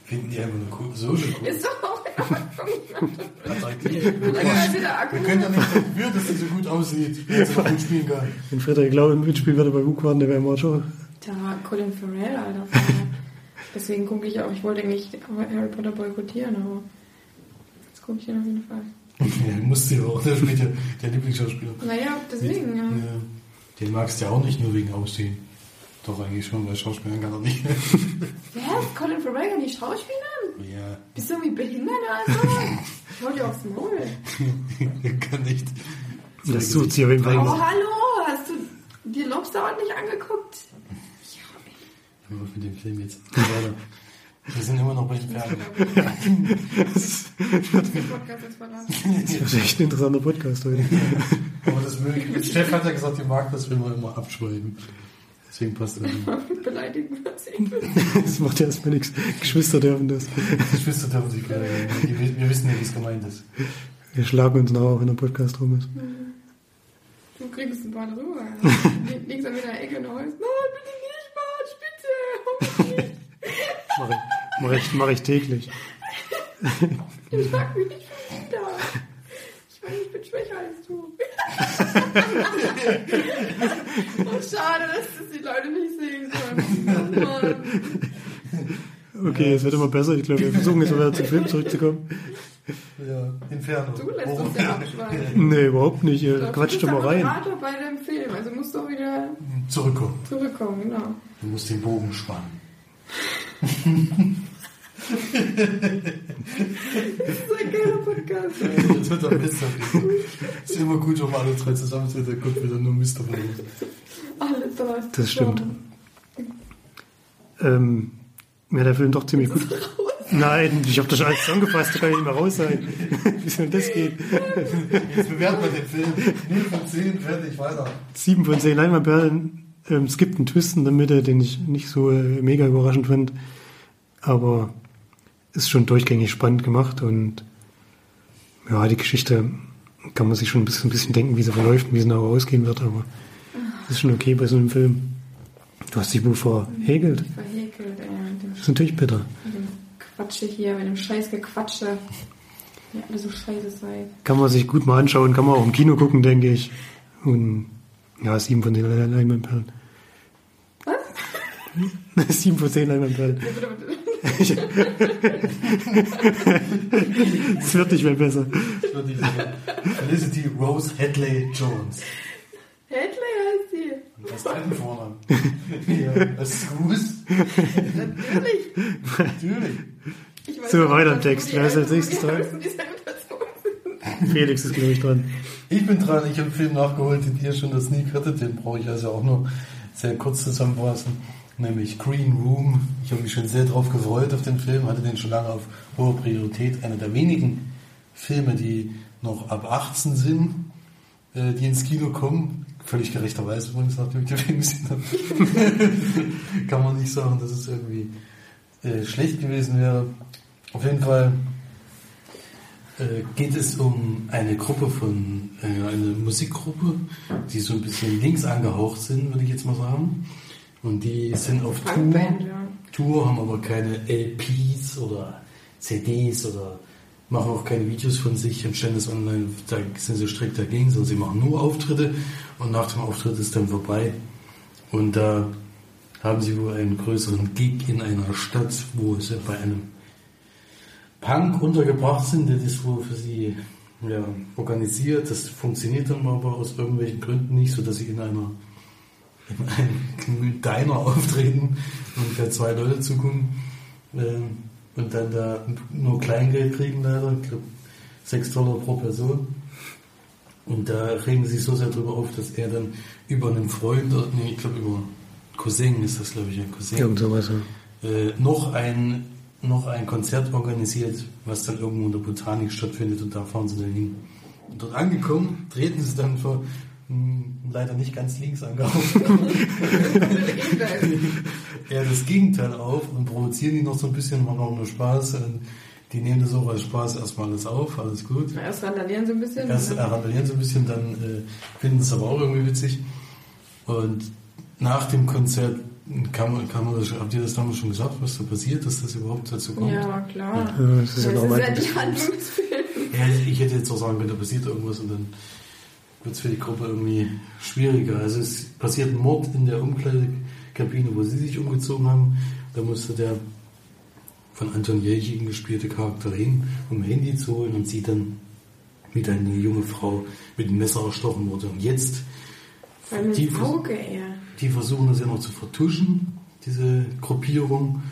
finden die einfach nur cool, so schon cool. Ist doch auch Wir können ja nicht dafür, dass sie so gut aussieht, wenn sie gut spielen kann. Wenn Frederik Lau im Mitspiel würde bei Bug waren, der wäre mal schon. Tja, Colin Farrell, Alter. Deswegen gucke ich auch, ich wollte eigentlich Harry Potter boykottieren, aber jetzt gucke ich den auf jeden Fall. Ja, musste ja auch, der spielt ja der Lieblingsschauspieler. Naja, deswegen, ja. Ja. Den magst du ja auch nicht nur wegen Aussehen. Doch, eigentlich schon, weil Schauspielern kann er nicht. (laughs) Was? Colin Farrell kann die Schauspielern? ja, Bist du irgendwie behindert, Alter? Hau dir aufs Maul. (laughs) kann nicht. Das sucht sie auf jeden Oh, Fall. hallo, hast du dir Lobster nicht angeguckt? Hör mal mit dem Film jetzt. Wir sind immer noch bei den Pferden. Den Podcast jetzt verlassen. (laughs) Das ist echt ein interessanter Podcast heute. Aber das möge Steff hat ja gesagt, die mag das, wenn wir immer abschweigen. Deswegen passt (laughs) das. nicht. Beleidigen wir sie. Das macht ja erstmal nichts. Geschwister dürfen das. Geschwister dürfen sich gerne. Wir wir wissen ja, wie es gemeint ist. Wir schlagen uns nachher, wenn der Podcast rum ist. Du kriegst ein paar drüber. Links an der Ecke und heulst. Nein, bitte nicht, Marsch, bitte. Mach ich, mach ich, mach ich täglich. Ich mag mich nicht wieder. Ich bin schwächer als du. (laughs) oh, schade, dass das die Leute nicht sehen können. Mann. (laughs) Okay, es wird immer besser. Ich glaube, wir versuchen jetzt wieder zum Film zurückzukommen. Ja, Inferno. Du lässt uns ja abschweifen. Nee, überhaupt nicht. Ihr Du quatscht doch mal rein. Moderator bei dem Film, also musst du auch wieder Zurückkommen. zurückkommen, genau. Du musst den Bogen spannen. (laughs) Das ist geiler Podcast. Jetzt wird er besser. Ist immer gut, wenn wir alle drei zusammen sind, dann kommt wieder nur Mist davon. Alle drei. Das stimmt. Ähm, mir hat der Film doch ziemlich gut. Nein, ich habe das schon alles zusammengefasst, da kann ich nicht mehr raus sein. (laughs) Wie soll das gehen? Jetzt bewerten wir den Film. 0 von 10, fertig, weiter. Sieben von zehn Leinwandperlen. Ähm, es gibt einen Twist in der Mitte, den ich nicht so äh, mega überraschend finde. Aber ist schon durchgängig spannend gemacht und ja, die Geschichte kann man sich schon ein bisschen, ein bisschen denken, wie sie verläuft und wie sie nachher ausgehen wird, aber es ist schon okay bei so einem Film. Du hast dich wohl verhegelt. Mit dem, Das ist natürlich bitter. mit dem Quatsche hier, mit dem scheiß Gequatsche. Ja, alle so scheiße seid. Kann man sich gut mal anschauen, kann man auch im Kino gucken, denke ich. Und ja, sieben von zehn Leinwandperlen. Was? (laughs) sieben von zehn Leinwandperlen. (laughs) Es wird nicht mehr besser. Das wird nicht so. Felicity Rose Hadley Jones. Hedley heißt sie. Das ist dein Vornamen. Ja, das ist Goose. Natürlich. Natürlich. Ich weiß So, weiter im Text. Wer ist als nächstes dran? Felix ist, glaube ich, dran. Ich bin dran, ich habe einen Film nachgeholt, den ihr schon das Sneak hattet, den brauche ich also auch nur sehr kurz zusammenfassen, nämlich Green Room. Ich habe mich schon sehr drauf gefreut auf den Film, hatte den schon lange auf hoher Priorität. Einer der wenigen Filme, die noch ab 18 sind, äh, die ins Kino kommen. Völlig gerechterweise übrigens, nachdem ich den Film gesehen habe. (laughs) Kann man nicht sagen, dass es irgendwie äh, schlecht gewesen wäre. Auf jeden Fall äh, geht es um eine Gruppe von, äh, eine Musikgruppe, die so ein bisschen links angehaucht sind, würde ich jetzt mal sagen. Und die sind auf Tour, ja. Tour, haben aber keine LPs oder CDs oder machen auch keine Videos von sich und stellen das online, da sind sie strikt dagegen, sondern sie machen nur Auftritte und nach dem Auftritt ist dann vorbei. Und da haben sie wohl einen größeren Gig in einer Stadt, wo sie bei einem Punk untergebracht sind, der das wohl für sie ja, organisiert. Das funktioniert dann aber aus irgendwelchen Gründen nicht, sodass sie in einer in einem Diner auftreten und da zwei Leute zugucken ähm, und dann da nur Kleingeld kriegen leider, ich glaube 6 Dollar pro Person. Und da regen sie sich so sehr drüber auf, dass er dann über einen Freund, nee, ich glaube über Cousin ist das glaube ich, ein Cousin Irgend sowas. Ja. äh, noch ein noch ein Konzert organisiert, was dann irgendwo in der Botanik stattfindet und da fahren sie dann hin. Und dort angekommen, treten sie dann vor leider nicht ganz links angehaucht. (laughs) ja, das Gegenteil auf und provozieren die noch so ein bisschen, machen auch nur Spaß. Und die nehmen das auch als Spaß erstmal alles auf, alles gut. Na, Erst randalieren so ein bisschen. Erst ne? randalieren so ein bisschen, dann äh, finden es aber auch irgendwie witzig. Und nach dem Konzert Kann man, kann man das, habt ihr das damals schon gesagt, was da passiert, dass das überhaupt dazu kommt? Ja, klar. Ja, das ist ja das normal. ist ja die Handlungsfilm. Ja, ich hätte jetzt auch sagen können, da passiert irgendwas und dann wird es für die Gruppe irgendwie schwieriger. Also es passiert ein Mord in der Umkleidekabine, wo sie sich umgezogen haben. Da musste der von Anton Jelchin gespielte Charakter hin, um ein Handy zu holen und sieht dann, wie eine junge Frau mit dem Messer erstochen wurde. Und jetzt, die, vers- die versuchen das ja noch zu vertuschen, diese Gruppierung,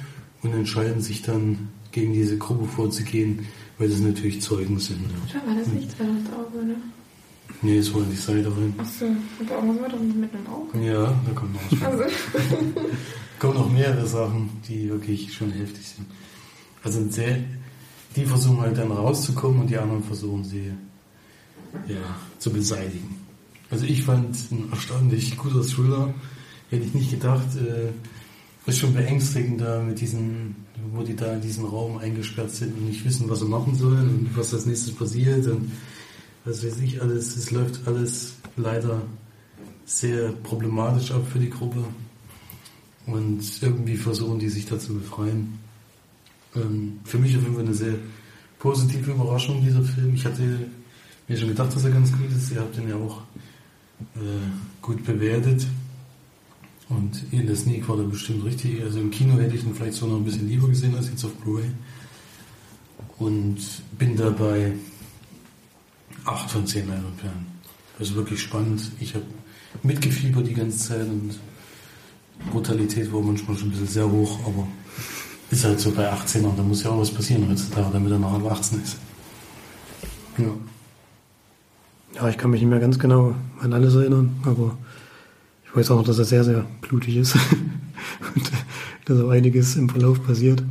und entscheiden sich dann gegen diese Gruppe vorzugehen, weil das natürlich Zeugen sind. Ja. War das nicht zwei mit Auge, ne? Nee, es wollen die Seite rein. Achso, aber irgendwas war doch mit einem Auge. Ja, da kommt noch was. Also, (laughs) kommen noch mehrere Sachen, die wirklich schon heftig sind. Also sehr, die versuchen halt dann rauszukommen und die anderen versuchen sie ja, zu beseitigen. Also ich fand es ein erstaunlich guter Thriller. Hätte ich nicht gedacht. Äh, ist schon beängstigend da mit diesen, wo die da in diesem Raum eingesperrt sind und nicht wissen, was sie machen sollen und was als nächstes passiert und was weiß ich alles. Es läuft alles leider sehr problematisch ab für die Gruppe. Und irgendwie versuchen die sich da zu befreien. Ähm, für mich auf jeden Fall eine sehr positive Überraschung, dieser Film. Ich hatte mir schon gedacht, dass er ganz gut ist. Ihr habt ihn ja auch äh, gut bewertet. Und in der Sneak war der bestimmt richtig. Also im Kino hätte ich ihn vielleicht so noch ein bisschen lieber gesehen als jetzt auf Blu-ray. Und bin dabei 8 von 10 Leinwandperlen. Also wirklich spannend. Ich habe mitgefiebert die ganze Zeit und Brutalität war manchmal schon ein bisschen sehr hoch, aber ist halt so bei 18ern, da muss ja auch was passieren heutzutage, damit er nachher 18 ist. Ja. Ja, ich kann mich nicht mehr ganz genau an alles erinnern, aber ich weiß auch noch, dass er sehr, sehr blutig ist (laughs) und dass auch einiges im Verlauf passiert.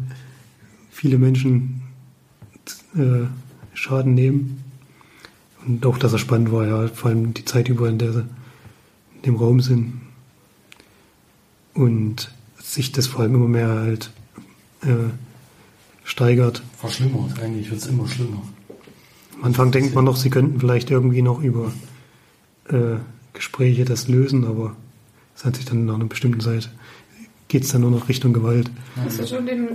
Viele Menschen äh, Schaden nehmen und auch, dass er spannend war, ja, vor allem die Zeit über, in der sie in dem Raum sind und sich das vor allem immer mehr halt äh, steigert. Verschlimmert, eigentlich wird es immer schlimmer. Am Anfang denkt man noch, sie könnten vielleicht irgendwie noch über äh, Gespräche das lösen, aber es hat sich dann nach einer bestimmten Zeit, geht es dann nur noch Richtung Gewalt. hast du schon den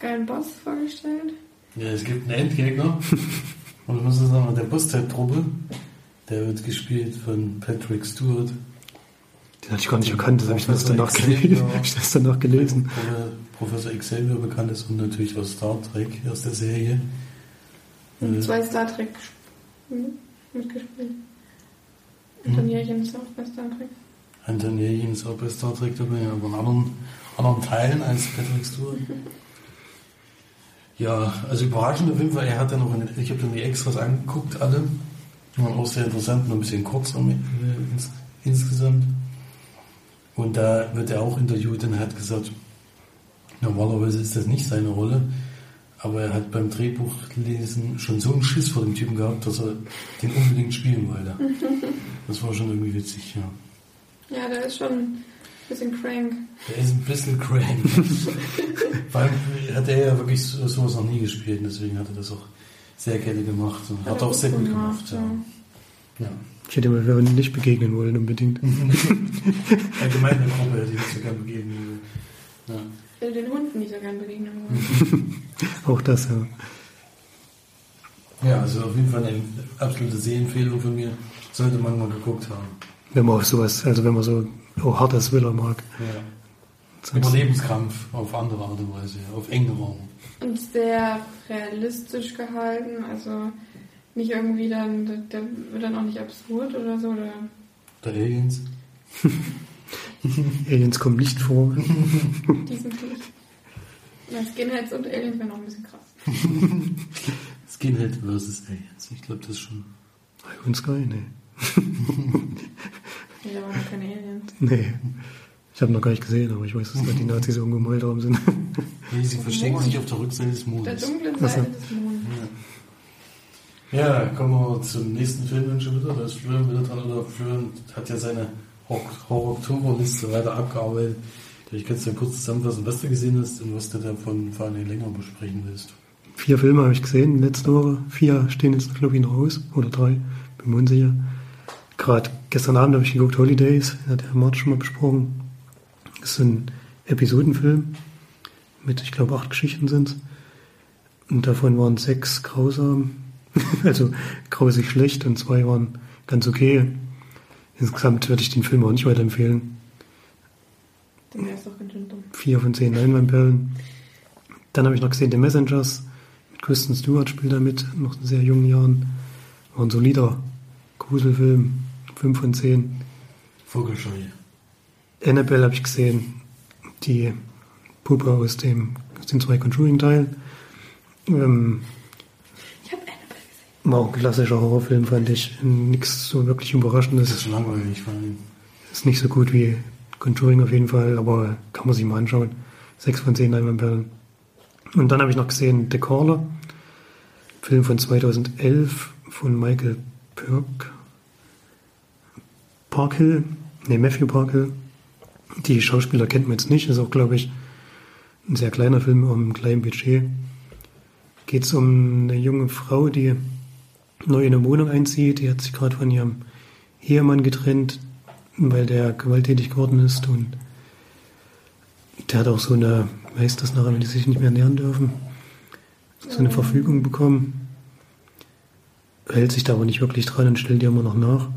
geilen Boss vorgestellt? Ja, es gibt einen Endgegner. (laughs) Und ich muss sagen, der Boss der wird gespielt von Patrick Stewart. Den hatte ich gar nicht erkannt, das habe ich das Professor danach, Xavier. gelesen. Hab ich das (laughs) danach gelesen. Professor Xavier bekannt ist und natürlich aus Star Trek, aus der Serie. Und Äh, zwei Star Trek hm, mitgespielt. Anton Jährchen ist auch bei Star Trek. Anton Jelchin ist auch bei Star Trek dabei, aber in anderen, anderen Teilen als Patrick Stewart. (laughs) Ja, also überraschend auf jeden Fall. Er hat ja noch, eine, ich habe dann die Extras angeguckt, alle. Waren auch sehr interessant, nur ein bisschen kurz am- äh, ins, insgesamt. Und da wird er auch interviewt und hat gesagt, normalerweise ist das nicht seine Rolle, aber er hat beim Drehbuchlesen schon so einen Schiss vor dem Typen gehabt, dass er den unbedingt spielen wollte. (laughs) Das war schon irgendwie witzig, ja. Ja, der ist schon bisschen crank. Der ist ein bisschen crank. (laughs) Vor allem hat er ja wirklich so- sowas noch nie gespielt, und deswegen hat er das auch sehr gerne gemacht und hat er auch sehr gut gemacht, gemacht. Ja. Ja. Ich hätte mir nicht begegnen wollen unbedingt. (laughs) Allgemein der Gruppe hätte ich nicht so gern begegnen. Ja. Ich will den Hunden nicht so gern begegnen wollen. (laughs) Auch das, ja. ja, also auf jeden Fall eine absolute Sehempfehlung von mir. Sollte man mal geguckt haben. Wenn man auch sowas, also wenn man so auch hartes Thriller mag. Ja. Überlebenskampf auf andere Art und Weise, auf engem Raum. Und sehr realistisch gehalten, also nicht irgendwie dann, der, der wird dann auch nicht absurd oder so. Oder Der Aliens. (laughs) Aliens kommen nicht vor. (laughs) diesen Tisch. Ja, Skinheads und Aliens wären auch ein bisschen krass. (laughs) Skinhead versus Aliens. Ich glaube, das ist schon. Und Sky, nee. Nee, da noch keine Aliens. (laughs) Nee. Ich habe noch gar nicht gesehen, aber ich weiß, dass da die Nazis irgendwo im Weltraum sind. Nee, sie verstecken sich auf der Rückseite des Der Mondes. dunklen Was Seite denn? des Mondes. Ja, kommen wir zum nächsten Film dann schon wieder. Da ist Florian wieder dran. Oder Florian hat ja seine Horror-Oktober-Liste weiter abgearbeitet. Ich kann es ja kurz zusammenfassen, was du gesehen hast und was du davon vor allem länger besprechen willst. Vier Filme habe ich gesehen letzte Woche. Vier stehen jetzt, glaube ich, noch aus. Oder drei. Bin mir unsicher. Gerade gestern Abend habe ich geguckt Holidays. Hat der Martin schon mal besprochen. Das ist ein Episodenfilm mit, ich glaube, acht Geschichten sind Und davon waren sechs grausam, (laughs) also grausig schlecht und zwei waren ganz okay. Insgesamt würde ich den Film auch nicht weiterempfehlen. Wäre es doch ganz schön dumm. Vier von zehn Leinwandperlen. Dann habe ich noch gesehen The Messengers. Mit Kristen Stewart spielt er mit, noch in sehr jungen Jahren. War ein solider Gruselfilm. Fünf von zehn. Vogelscheu. Annabelle habe ich gesehen. Die Puppe aus, dem, aus den zwei Conjuring-Teilen. Ähm, Ich habe Annabelle gesehen. war auch ein klassischer Horrorfilm, fand ich. Nichts so wirklich Überraschendes. Das ist schon langweilig, weil Ist nicht so gut wie Conjuring auf jeden Fall, aber kann man sich mal anschauen. Sechs von zehn Leinwandperlen. Und dann habe ich noch gesehen The Caller, Film von 2011 von Michael Perk, Parkhill, nee, Matthew Parkhill. Die Schauspieler kennt man jetzt nicht, ist auch, glaube ich, ein sehr kleiner Film um ein kleines Budget. Geht es um eine junge Frau, die neu in eine Wohnung einzieht. Die hat sich gerade von ihrem Ehemann getrennt, weil der gewalttätig geworden ist und der hat auch so eine, weiß das nachher, wenn die sich nicht mehr nähern dürfen, so eine Verfügung bekommen. Hält sich da aber nicht wirklich dran und stellt die immer noch nach.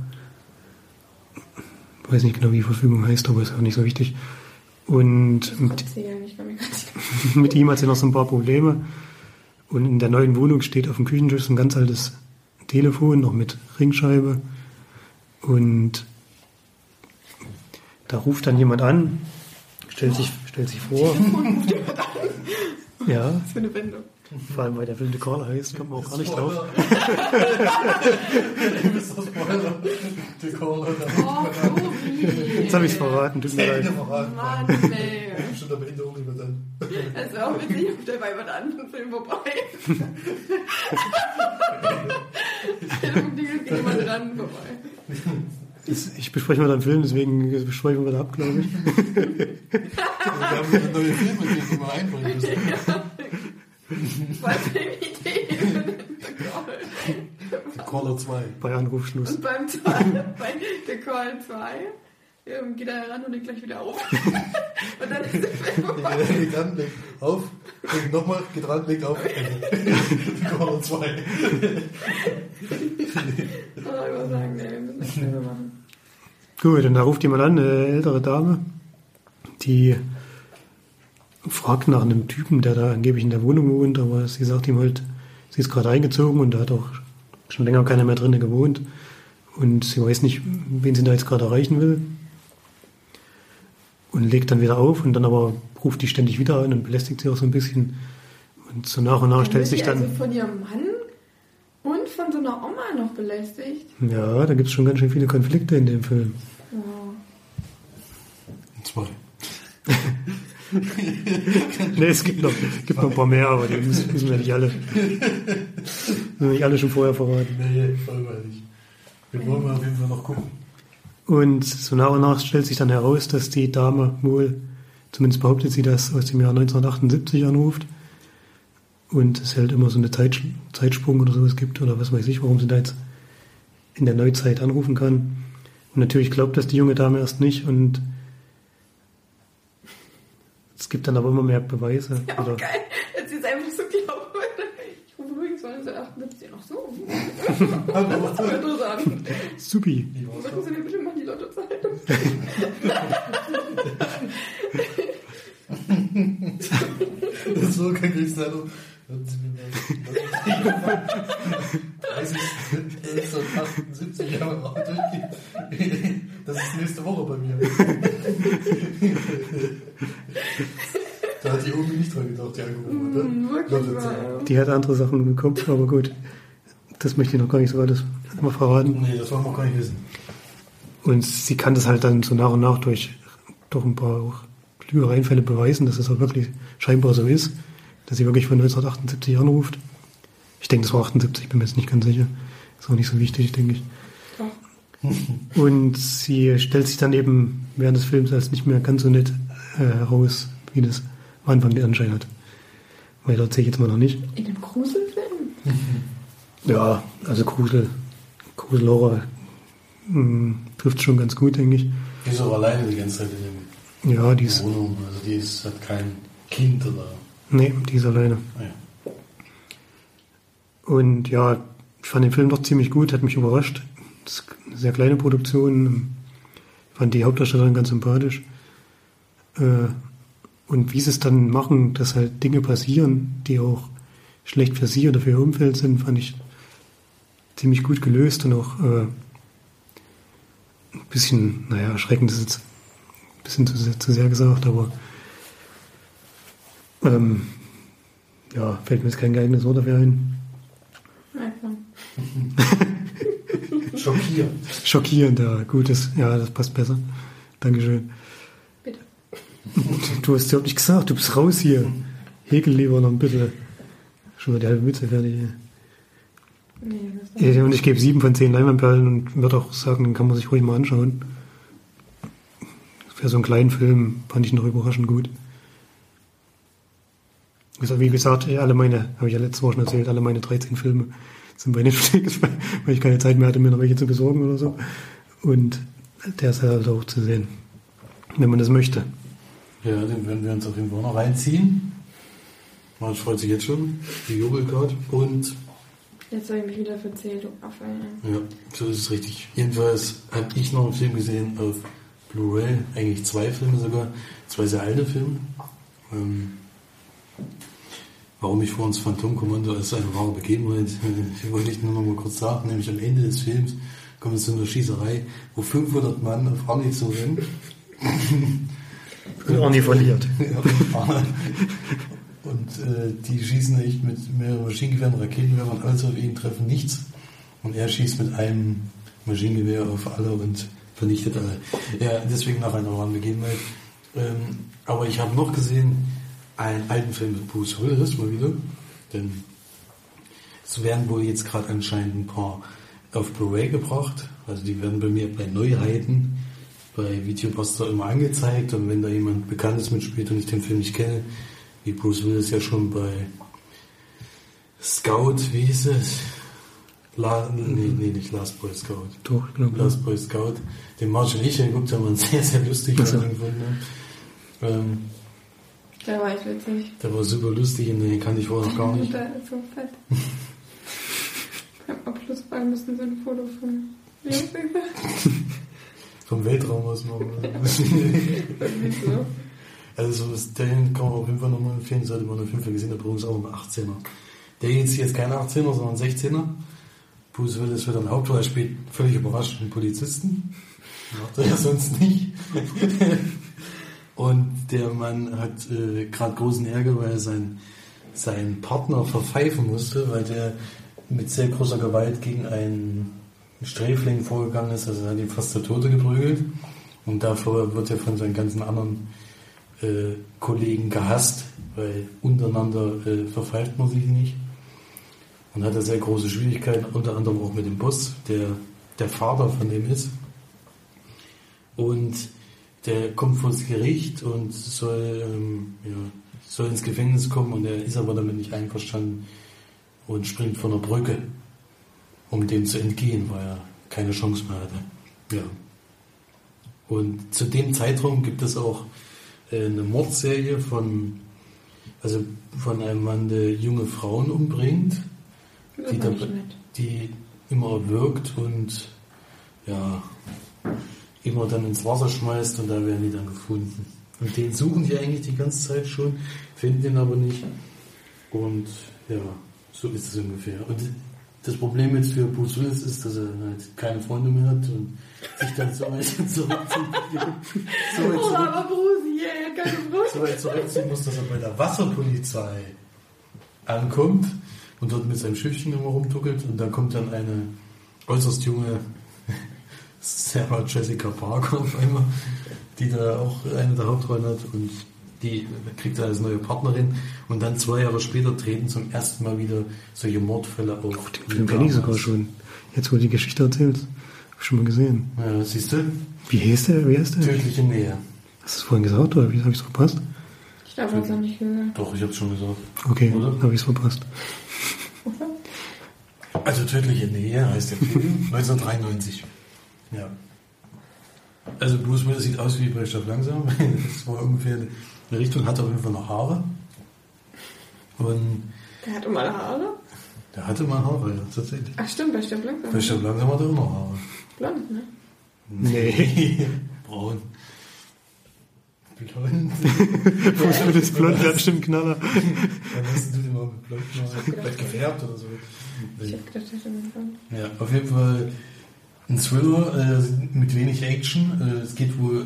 Weiß nicht genau, wie Verfügung heißt, aber ist auch nicht so wichtig. Und mit, (laughs) mit ihm hat sie noch so ein paar Probleme. Und in der neuen Wohnung steht auf dem Küchentisch ein ganz altes Telefon, noch mit Ringscheibe. Und da ruft dann jemand an, stellt sich, stellt sich vor. (laughs) Ja, Was für eine Wendung. Vor allem weil der Film The Caller heißt, kommt man auch gar nicht drauf. Die Caller. Oh. Jetzt habe ich es verraten, tut mir leid. Mann, ey. Schon am Ende auch lieber dann. Das ist auch witzig, auf der bei jemand anderen Film vorbei. Klingelt, geht jemand dran vorbei. Ich ich bespreche mal den Film, deswegen besprechen wir da ab, glaube ich. Wir haben wieder neue Filme, die wir mal einbringen müssen. Was für eine Idee. Caller 2. Bei Anrufschluss. Und beim zwei, bei The Call 2 ähm, geht er heran und legt gleich wieder auf. und dann ist der Film (laughs) vorbei. Der legt an, legt auf, legt nochmal, geht ran, legt auf. (laughs) Die Caller 2. Oh, ich muss sagen, nee, wir müssen das Filme machen. Gut, und da ruft jemand an, eine ältere Dame, die fragt nach einem Typen, der da angeblich in der Wohnung wohnt, aber sie sagt ihm halt, sie ist gerade eingezogen und da hat auch schon länger keiner mehr drinnen gewohnt und sie weiß nicht, wen sie da jetzt gerade erreichen will. Und legt dann wieder auf und dann aber ruft die ständig wieder an und belästigt sie auch so ein bisschen. Und so nach und nach stellt wird sich dann, Also von ihrem Mann und von so einer Oma noch belästigt. ja, da gibt es schon ganz schön viele Konflikte in dem Film. Wow. Zwei. Nee, es gibt noch, gibt noch ein paar mehr, aber die müssen, müssen wir nicht alle. Nicht alle schon vorher verraten. Nee, wollen wir wollen mal auf jeden Fall noch gucken. Und so nach und nach stellt sich dann heraus, dass die Dame wohl, zumindest behauptet sie das, aus dem Jahr 1978 anruft. Und es halt immer so eine Zeit, Zeitsprung oder sowas gibt, oder was weiß ich, warum sie da jetzt in der Neuzeit anrufen kann. Und natürlich glaubt das die junge Dame erst nicht und es gibt dann aber immer mehr Beweise. Ja, oder, geil, dass sie es einfach so glauben. Ich rufe übrigens von 1978 noch so. Das ist aber interessant. Supi. Sagen Sie mir bitte mal die Lottozeit. Das ist so kein Kriegszeitung. 30, 78 Jahre alt. Das ist nächste Woche bei mir. (laughs) Da hat die Omi nicht dran gedacht, die angerufen hat. Wirklich wahr. Die hat andere Sachen im Kopf, aber gut. Das möchte ich noch gar nicht so alles mal verraten. Nee, das wollen wir auch gar nicht wissen. Und sie kann das halt dann so nach und nach durch, durch ein paar auch Lügereinfälle beweisen, dass es auch wirklich scheinbar so ist, dass sie wirklich von 1978 anruft. Ich denke, das war 78, bin mir jetzt nicht ganz sicher. Ist auch nicht so wichtig, denke ich. Doch. (laughs) Und sie stellt sich dann eben während des Films als nicht mehr ganz so nett äh, heraus, wie das am Anfang den Anschein hat. Weil erzähle ich jetzt mal noch nicht. In dem Gruselfilm? Ja, also Grusel, Grusel-Horror hm, trifft schon ganz gut, denke ich. Die ist auch alleine die ganze Zeit in dem Ja, die ist. Wohnung. Also die ist, hat kein Kind oder. Nee, die ist alleine. Ah ja. Und ja, ich fand den Film doch ziemlich gut, hat mich überrascht. Das ist eine sehr kleine Produktion. Ich fand die Hauptdarstellerin ganz sympathisch. Äh, Und wie sie es dann machen, dass halt Dinge passieren, die auch schlecht für sie oder für ihr Umfeld sind, fand ich ziemlich gut gelöst und auch äh, ein bisschen, naja, erschreckend ist jetzt ein bisschen zu, sehr- zu sehr gesagt, aber ähm, ja, fällt mir jetzt kein geeignetes Wort dafür ein. Einfach. Schockiert. (laughs) Schockierend, ja, gut, das, ja, das passt besser. Dankeschön. (laughs) Du hast überhaupt nicht gesagt, du bist raus hier. Häkel lieber noch ein bisschen. Schon mal die halbe Mütze fertig. Nee, Und ich gebe sieben von zehn Leinwandperlen und würde auch sagen, den kann man sich ruhig mal anschauen. Für so einen kleinen Film fand ich ihn noch überraschend gut. Also wie gesagt, alle meine, habe ich ja letzte Woche schon erzählt, alle meine 13 Filme sind bei Netflix, weil (laughs) weil ich keine Zeit mehr hatte, mir noch welche zu besorgen oder so. Und der ist halt auch zu sehen, wenn man das möchte. Ja, den werden wir uns auf jeden Fall noch reinziehen. Marsch freut sich jetzt schon. Die jubelt gerade. Und Jetzt habe ich mich wieder verzählt, du Affe. ja, so ist es richtig. Jedenfalls habe ich noch einen Film gesehen auf Blu-ray. Eigentlich zwei Filme sogar. Zwei sehr alte Filme. Ähm, warum ich vor uns Phantomkommando als eine wahre Begebenheit, (laughs) äh, wollte ich nur noch mal kurz sagen. Nämlich am Ende des Films kommt es zu einer Schießerei, wo 500 Mann auf Arnie zurennen. (laughs) (laughs) Und Arnie verliert. Und äh, die schießen echt mit mehreren Maschinengewehren, Raketenwerfern alles auf ihn treffen nichts. Und er schießt mit einem Maschinengewehr auf alle und vernichtet alle. Ja, deswegen nach einer wahren Begebenheit. Ähm, aber ich habe noch gesehen einen alten Film mit Bruce Willis mal wieder. Denn es werden wohl jetzt gerade anscheinend ein paar auf Blu-ray gebracht. Also die werden bei mir bei Neuheiten bei Videobuster immer angezeigt und wenn da jemand Bekanntes mitspielt und ich den Film nicht kenne, wie Bruce Willis ja schon bei Scout, wie hieß es? La, nee, nee, nicht Last Boy Scout. Doch, ich glaube. Last Boy Scout. Den March und ich geguckt haben, waren (laughs) sehr, sehr lustig. Ach so. gefunden, ne? ähm, Der war echt witzig. der war super lustig und den kannte ich vorher noch gar nicht. Der ist so fett. (laughs) Beim Abschlussball müssen sie ein Foto von (laughs) mir machen. Vom Weltraum aus so. (laughs) Also den kann man auf jeden Fall nochmal empfehlen, sollte man auf jeden Fall gesehen haben, übrigens auch ein 18er. Der jetzt hier jetzt kein 18er, sondern ein 16er. Bruce Willis wird Hauptrolle, er spielt völlig überrascht einen Polizisten. Macht er ja (laughs) sonst nicht. Und der Mann hat äh, gerade großen Ärger, weil er seinen seinen Partner verpfeifen musste, weil der mit sehr großer Gewalt gegen einen Sträfling vorgegangen ist, also er hat ihn fast zu Tode geprügelt. Und dafür wird er von seinen ganzen anderen äh, Kollegen gehasst, weil untereinander äh, verpfeift man sich nicht. Und hat er sehr große Schwierigkeiten, unter anderem auch mit dem Boss, der der Vater von dem ist. Und der kommt vor das Gericht und soll, ähm, ja, soll ins Gefängnis kommen und er ist aber damit nicht einverstanden und springt von der Brücke, um dem zu entgehen, weil er keine Chance mehr hatte. Ja. Und zu dem Zeitraum gibt es auch äh, eine Mordserie von, also von einem Mann, der junge Frauen umbringt, die, nett. die immer wirkt und ja, immer dann ins Wasser schmeißt und da werden die dann gefunden. Und den suchen die eigentlich die ganze Zeit schon, finden den aber nicht. Und ja, so ist es ungefähr. Und das Problem jetzt für Bruce Willis ist, dass er halt keine Freunde mehr hat und sich dann so weit zurückzieht. (laughs) So weit zurück, aber er hat keine so weit zurückziehen muss, dass er bei der Wasserpolizei ankommt und dort mit seinem Schiffchen immer rumtuckelt und dann kommt dann eine äußerst junge (laughs) Sarah Jessica Parker auf einmal, die da auch eine der Hauptrollen hat und die kriegt dann als neue Partnerin und dann zwei Jahre später treten zum ersten Mal wieder solche Mordfälle auf. Den Film kenne ich sogar schon. Jetzt, wo du die Geschichte erzählst, habe ich schon mal gesehen. Ja, siehst du? Wie heißt der? Wie heißt der? Tödliche Nähe. Hast du es vorhin gesagt oder wie habe ich es verpasst? Ich glaube, er hat es noch nicht gesagt. Doch, ich hab's schon gesagt. Okay, Oder? habe ich es verpasst. Also tödliche Nähe heißt der Film, (laughs) 1993. Ja. Also Bruce Willis sieht aus wie bei Stoff langsam. (laughs) Das war ungefähr eine Richtung, hat auf jeden Fall noch Haare. Und Der hatte mal Haare. der hatte mal Haare, ja, tatsächlich. Ach stimmt, bei Stopp langsam. Bei Stoff langsam hat er auch noch Haare. Blond, ne? Nee. (laughs) Braun. Blond. (laughs) Bruce Willis blond, der hat bestimmt einen Knaller. Dann hast du den mal mit blond mal vielleicht gefärbt oder so. Ich hab gedacht, der einen blond. Ja, auf jeden Fall ein Thriller äh, mit wenig Action. Äh, es geht wohl,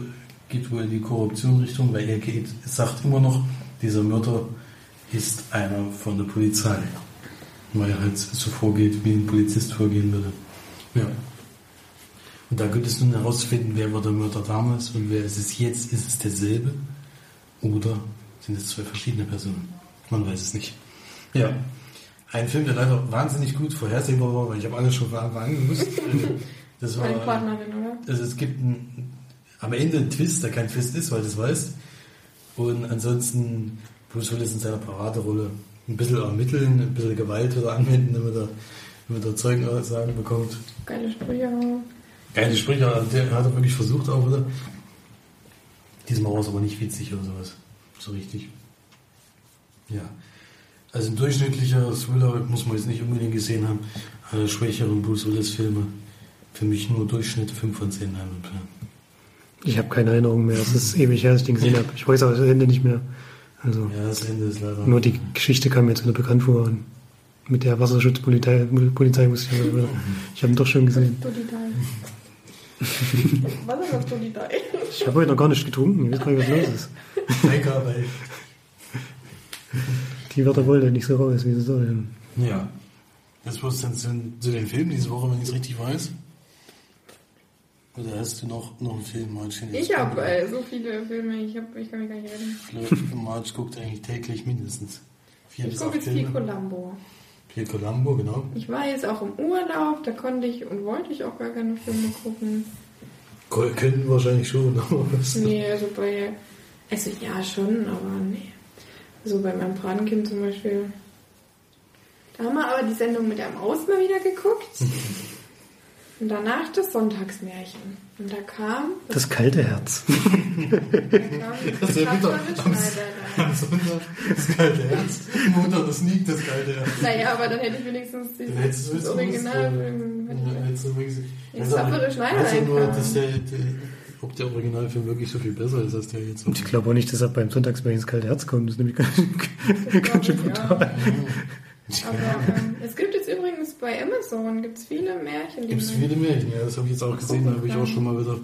geht wohl in die Korruption-Richtung, weil er geht, sagt immer noch, dieser Mörder ist einer von der Polizei. Weil er halt so vorgeht, wie ein Polizist vorgehen würde. Ja. Und da gilt es nun herauszufinden, wer war der Mörder damals und wer ist es jetzt? Ist es derselbe? Oder sind es zwei verschiedene Personen? Man weiß es nicht. Ja. Ein Film, der leider wahnsinnig gut vorhersehbar war, weil ich habe alles schon von Anfang an gewusst. Das war, Meine Partnerin, oder? also es gibt einen, am Ende einen Twist, der kein Twist ist, weil du es weißt. Und ansonsten Bruce Willis in seiner Paraderolle ein bisschen ermitteln, ein bisschen Gewalt wieder anwenden, damit er, damit er Zeugenaussagen bekommt. Geile Sprüche. Geile Sprüche, der hat er wirklich versucht auch wieder. Diesmal war es aber nicht witzig oder sowas. So richtig. Ja. Also ein durchschnittlicher Thriller muss man jetzt nicht unbedingt gesehen haben. Alle schwächeren Bruce Willis Filme. Für mich nur Durchschnitt 5 von 10 Leinwandperlen. Ich habe keine Erinnerung mehr. Es ist ewig her, dass ich den gesehen habe. Ich weiß auch das Ende nicht mehr. Also Ja, das Ende ist leider. nur die Geschichte kam mir jetzt wieder bekannt vor. Und mit der Wasserschutzpolizei Polizei musste ich aber, (laughs) Ich habe ihn doch schon gesehen. Was ist das Dolidei? Ich habe heute noch gar nicht getrunken. Ich weiß gar nicht, was los ist. Weil. (laughs) Die Wörter wollte nicht so raus, wie sie sollen. Ja. Das war's dann zu, zu den Filmen diese Woche, wenn ich es richtig weiß. Oder hast du noch, noch einen Film, Marge? den Ich habe äh, so viele Filme, ich, hab, ich kann mich gar nicht erinnern. Marge guckt eigentlich täglich mindestens vier Ich gucke jetzt Filme. Columbo. Pier Colombo, genau. Ich war jetzt auch im Urlaub, da konnte ich und wollte ich auch gar keine Filme gucken. Können wahrscheinlich schon, (laughs) aber was? Nee, also bei. Also ja, schon, aber nee. Also bei meinem Patenkind zum Beispiel. Da haben wir aber die Sendung mit der Maus mal wieder geguckt. (laughs) Und danach das Sonntagsmärchen. Und da kam. Das kalte Herz. (laughs) Da kam Das ist ja wieder am, am Sonntag das kalte Herz. Montag das Sneak, das kalte Herz. Naja, aber dann hätte ich wenigstens du das Original. ja. Ja, wirklich- Jetzt tapfere Schneider Also nur, reinkam. dass der, der, ob der Originalfilm wirklich so viel besser ist als der jetzt. Und ich glaube auch nicht, dass er beim Sonntagsmärchen ins kalte Herz kommt. Das ist nämlich ganz, ganz schön brutal. Aber ähm, es gibt übrigens bei Amazon gibt's viele Märchen. Gibt es viele Märchen, ja, das habe ich jetzt auch gesehen, da habe ich auch schon mal wieder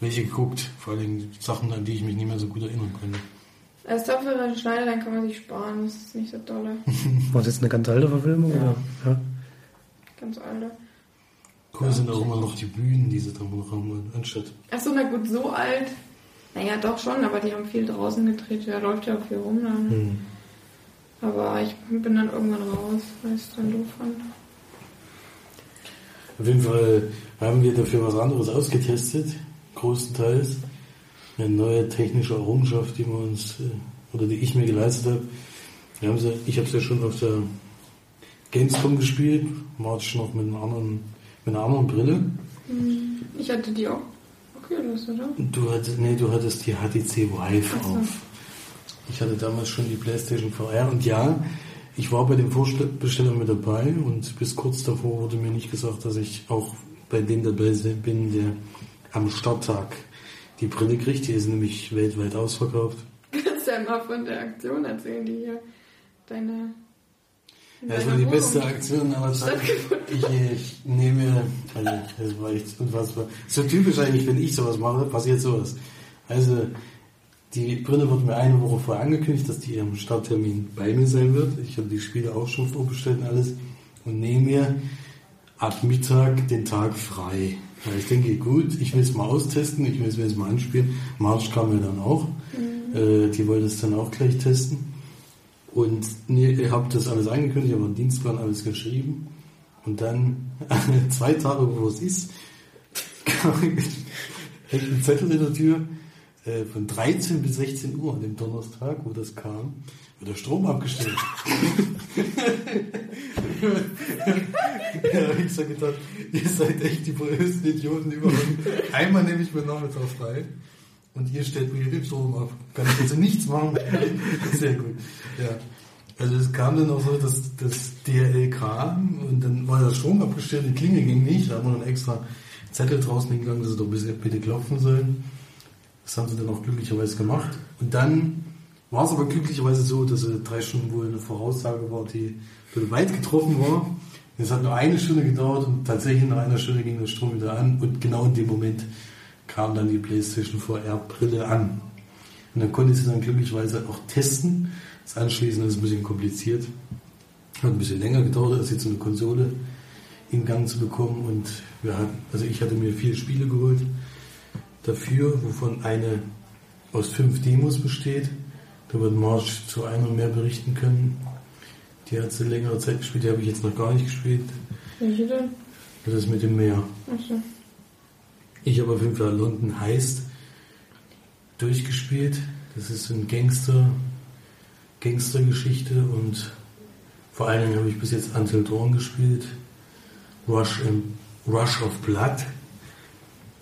welche geguckt. Vor allem Sachen, an die ich mich nicht mehr so gut erinnern konnte. Als tapfere Schneider, dann kann man sich sparen, das ist nicht so dolle. (laughs) War das jetzt eine ganz alte Verfilmung? Ja. Oder? Ja. Ganz alte. Cool sind auch immer noch die Bühnen, die sie da noch haben, anstatt. Achso, na gut, so alt. Naja, doch schon, aber die haben viel draußen gedreht. Da läuft ja auch viel rum dann. Hm. Aber ich bin dann irgendwann raus, weil ich es dann doof fand. Auf jeden Fall haben wir dafür was anderes ausgetestet, großenteils. Eine neue technische Errungenschaft, die wir uns, äh, oder die ich mir geleistet habe. Wir haben sie, ich habe sie ja schon auf der Gamescom gespielt, March noch mit einer anderen, mit einer anderen Brille. Ich hatte die auch Oculus, oder? Du hattest, nee, du hattest die HTC Vive so. auf. Ich hatte damals schon die PlayStation VR und ja, ich war bei den Vorbestellungen mit dabei und bis kurz davor wurde mir nicht gesagt, dass ich auch bei dem dabei bin, der am Starttag die Brille kriegt. Die ist nämlich weltweit ausverkauft. Kannst ja mal von der Aktion erzählen, die hier deine. in Das war die Wohnung beste Aktion aller Zeiten. Ich, ich nehme, also das war echt unfassbar. So typisch eigentlich, wenn ich sowas mache, passiert sowas. Also die Brille wurde mir eine Woche vorher angekündigt, dass die am Starttermin bei mir sein wird. Ich habe die Spiele auch schon vorbestellt und alles und nehme mir ab Mittag den Tag frei. Weil ich denke, gut, ich will es mal austesten, ich will es mir jetzt mal anspielen. March kam mir dann auch. Äh, die wollte es dann auch gleich testen. Und nee, ich habe das alles angekündigt, habe einen Dienstplan alles geschrieben. Und dann, (laughs) zwei Tage bevor es ist, (laughs) kam hängt ein Zettel in der Tür. Äh, von 13 bis 16 Uhr an dem Donnerstag, wo das kam, wird der Strom abgestellt. (laughs) (laughs) ja, ich so gedacht, ihr seid echt die größten Idioten überhaupt. Einmal nehme ich mir nachmittag frei und ihr stellt mir den Strom ab. Kann ich also nichts machen. (laughs) Sehr gut. Ja. Also es kam dann auch so, dass das DRL kam und dann war der Strom abgestellt, die Klinge ging nicht, da haben wir dann extra Zettel draußen hingegangen, dass sie doch bitte klopfen sollen. Das haben sie dann auch glücklicherweise gemacht. Und dann war es aber glücklicherweise so, dass drei Stunden wohl eine Voraussage war, die weit getroffen war. Es hat nur eine Stunde gedauert und tatsächlich nach einer Stunde ging der Strom wieder an und genau in dem Moment kam dann die PlayStation VR Brille an. Und dann konnte ich sie dann glücklicherweise auch testen. Das Anschließen ist ein bisschen kompliziert. Hat ein bisschen länger gedauert, als jetzt eine Konsole in Gang zu bekommen. Und wir hatten, also ich hatte mir vier Spiele geholt dafür, wovon eine aus fünf Demos besteht. Da wird Marsch zu einer mehr berichten können. Die hat sie längere Zeit gespielt, die habe ich jetzt noch gar nicht gespielt. Welche denn? Das ist mit dem Meer. Achso. Ich habe auf jeden Fall London Heist durchgespielt. Das ist ein Gangster, Gangstergeschichte und vor allen Dingen habe ich bis jetzt Until Dawn gespielt. Rush, im, Rush of Blood.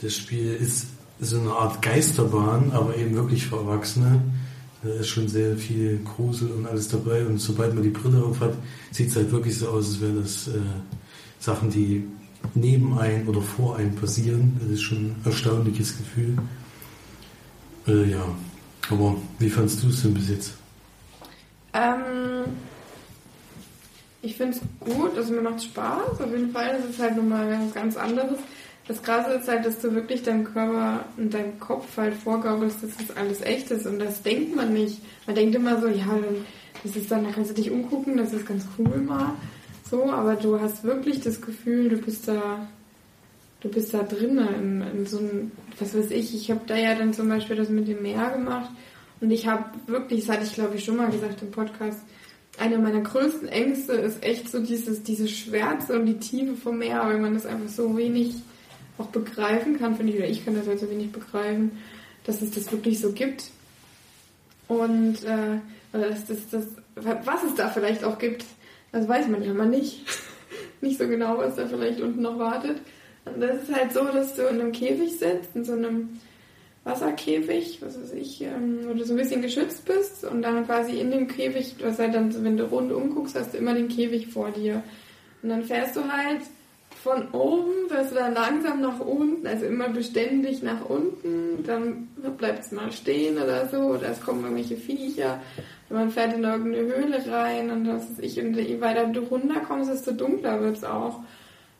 Das Spiel ist so eine Art Geisterbahn, aber eben wirklich für Erwachsene. Da ist schon sehr viel Grusel und alles dabei. Und sobald man die Brille auf hat, sieht es halt wirklich so aus, als wären das äh, Sachen, die neben ein oder vor einem passieren. Das ist schon ein erstaunliches Gefühl. Äh, ja, aber wie fandst du es denn bis jetzt? Ähm, ich finde es gut, also mir macht Spaß, auf jeden Fall. Das ist halt nochmal ganz anderes. Das Krasse ist halt, dass du wirklich deinem Körper und deinem Kopf halt vorgaukelst, dass das alles echt ist. Und das denkt man nicht. Man denkt immer so, ja, das ist dann, da kannst du dich umgucken, das ist ganz cool mal. So, aber du hast wirklich das Gefühl, du bist da, du bist da drinnen in, in so einem, was weiß ich, ich habe da ja dann zum Beispiel das mit dem Meer gemacht und ich habe wirklich, das hatte ich glaube ich schon mal gesagt im Podcast, eine meiner größten Ängste ist echt so dieses, diese Schwärze und die Tiefe vom Meer, weil man das einfach so wenig auch begreifen kann, finde ich, oder ich kann das halt so wenig begreifen, dass es das wirklich so gibt. Und äh, dass das, das, was es da vielleicht auch gibt, das weiß man ja mal nicht. (laughs) nicht so genau, was da vielleicht unten noch wartet. Und das ist halt so, dass du in einem Käfig sitzt, in so einem Wasserkäfig, was weiß ich, ähm, wo du so ein bisschen geschützt bist und dann quasi in dem Käfig, hast halt dann, wenn du rund umguckst, hast du immer den Käfig vor dir. Und dann fährst du halt von oben, du dann langsam nach unten, also immer beständig nach unten, dann bleibt es mal stehen oder so, oder es kommen irgendwelche Viecher, man fährt in irgendeine Höhle rein und das ist ich, und je weiter du runterkommst, desto dunkler wird es auch.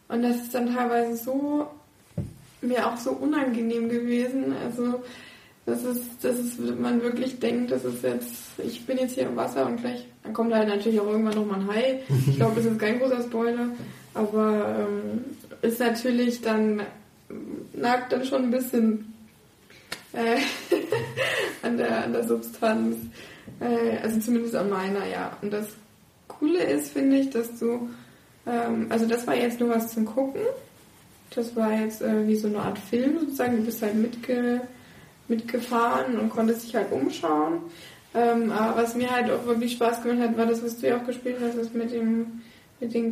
Und das ist dann teilweise so mir auch so unangenehm gewesen. Also das ist, das ist, man wirklich denkt, das ist jetzt, ich bin jetzt hier im Wasser und gleich, dann kommt halt natürlich auch irgendwann nochmal ein Hai. Ich glaube, das ist kein großer Spoiler, aber ähm, ist natürlich dann, nagt dann schon ein bisschen äh, (laughs) an, der, an der Substanz. Äh, also zumindest an meiner, ja. Und das Coole ist, finde ich, dass du, ähm, also das war jetzt nur was zum Gucken. Das war jetzt äh, wie so eine Art Film sozusagen. Du bist halt mitge mitgefahren und konntest dich halt umschauen. Ähm, aber was mir halt auch wirklich Spaß gemacht hat, war das, was du ja auch gespielt hast, das mit dem mit den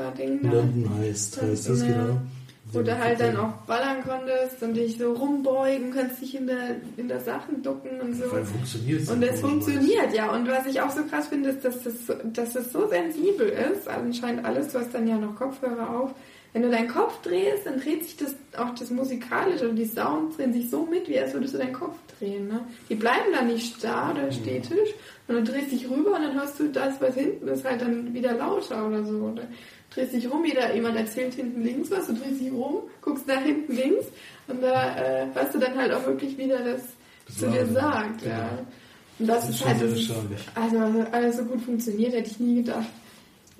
Gangster-Ding. London heißt, heißt das genau. Wo du halt dann auch ballern konntest und dich so rumbeugen, kannst dich in der, in der Sachen ducken und so. Weil funktioniert Und es funktioniert, ja. Und was ich auch so krass finde, ist, dass das, dass das so sensibel ist. Anscheinend alles, du hast dann ja noch Kopfhörer auf. Wenn du deinen Kopf drehst, dann dreht sich das, auch das Musikalische und die Sounds drehen sich so mit, wie als würdest du deinen Kopf drehen. Ne? Die bleiben da nicht starr oder stetisch, sondern du drehst dich rüber und dann hörst du das, was hinten ist, halt dann wieder lauter oder so. Oder drehst dich rum, jeder, jemand erzählt hinten links was, du drehst dich rum, guckst nach hinten links und da äh, hörst du dann halt auch wirklich wieder das, was zu dir sagt. Genau. Ja. Und das, Das ist ist halt, schon das also alles so gut funktioniert, hätte ich nie gedacht.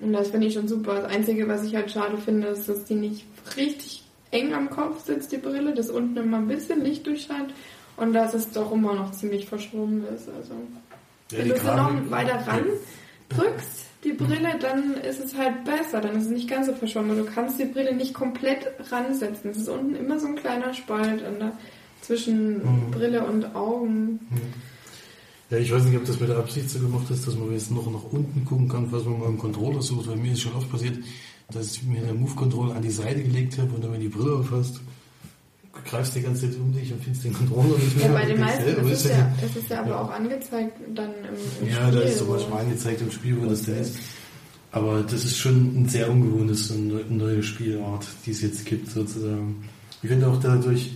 Und das finde ich schon super. Das Einzige, was ich halt schade finde, ist, dass die nicht richtig eng am Kopf sitzt, die Brille, dass unten immer ein bisschen Licht durchscheint und dass es doch immer noch ziemlich verschwommen ist. Also Ja, wenn du sie noch weiter ran drückst, die Brille, dann ist es halt besser, dann ist es nicht ganz so verschwommen. Du kannst die Brille nicht komplett ransetzen. Es ist unten immer so ein kleiner Spalt der, zwischen Mhm. Brille und Augen. Ja, ich weiß nicht, ob das mit der Absicht so gemacht ist, dass man jetzt noch nach unten gucken kann, was man mal im Controller sucht, weil mir ist schon oft passiert, dass ich mir den Move-Controller an die Seite gelegt habe und dann, wenn die Brille aufhast, greifst die ganze Zeit um dich und findest den Controller nicht mehr. Ja, bei den meisten ist es der ja, es ist ja aber Ja. auch angezeigt dann im, im Ja, Spiel. da ist zum wo- Beispiel angezeigt im Spiel, wo das denn ist. Aber das ist schon ein sehr ungewohntes, eine neu- neue Spielart, die es jetzt gibt, sozusagen. Ich finde auch dadurch,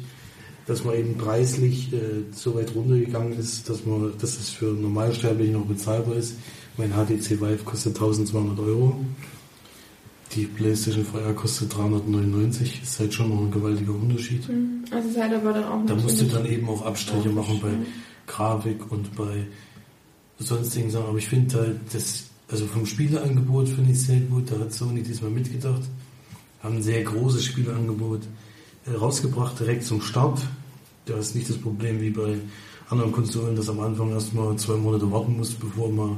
dass man eben preislich äh, so weit runtergegangen ist, dass man, dass es für Normalsterbliche noch bezahlbar ist. Mein HTC Vive kostet 1200 Euro. Die PlayStation VR kostet 399. Ist halt schon noch ein gewaltiger Unterschied. Mhm. Also es ist halt aber dann auch Da musst du dann eben auch Abstriche machen bei. Grafik und bei sonstigen Sachen. Aber ich finde halt, das, also vom Spieleangebot finde ich sehr gut. Da hat Sony diesmal mitgedacht. Haben ein sehr großes Spieleangebot rausgebracht, direkt zum Start. Da ist nicht das Problem wie bei anderen Konsolen, dass am Anfang erstmal zwei Monate warten muss, bevor mal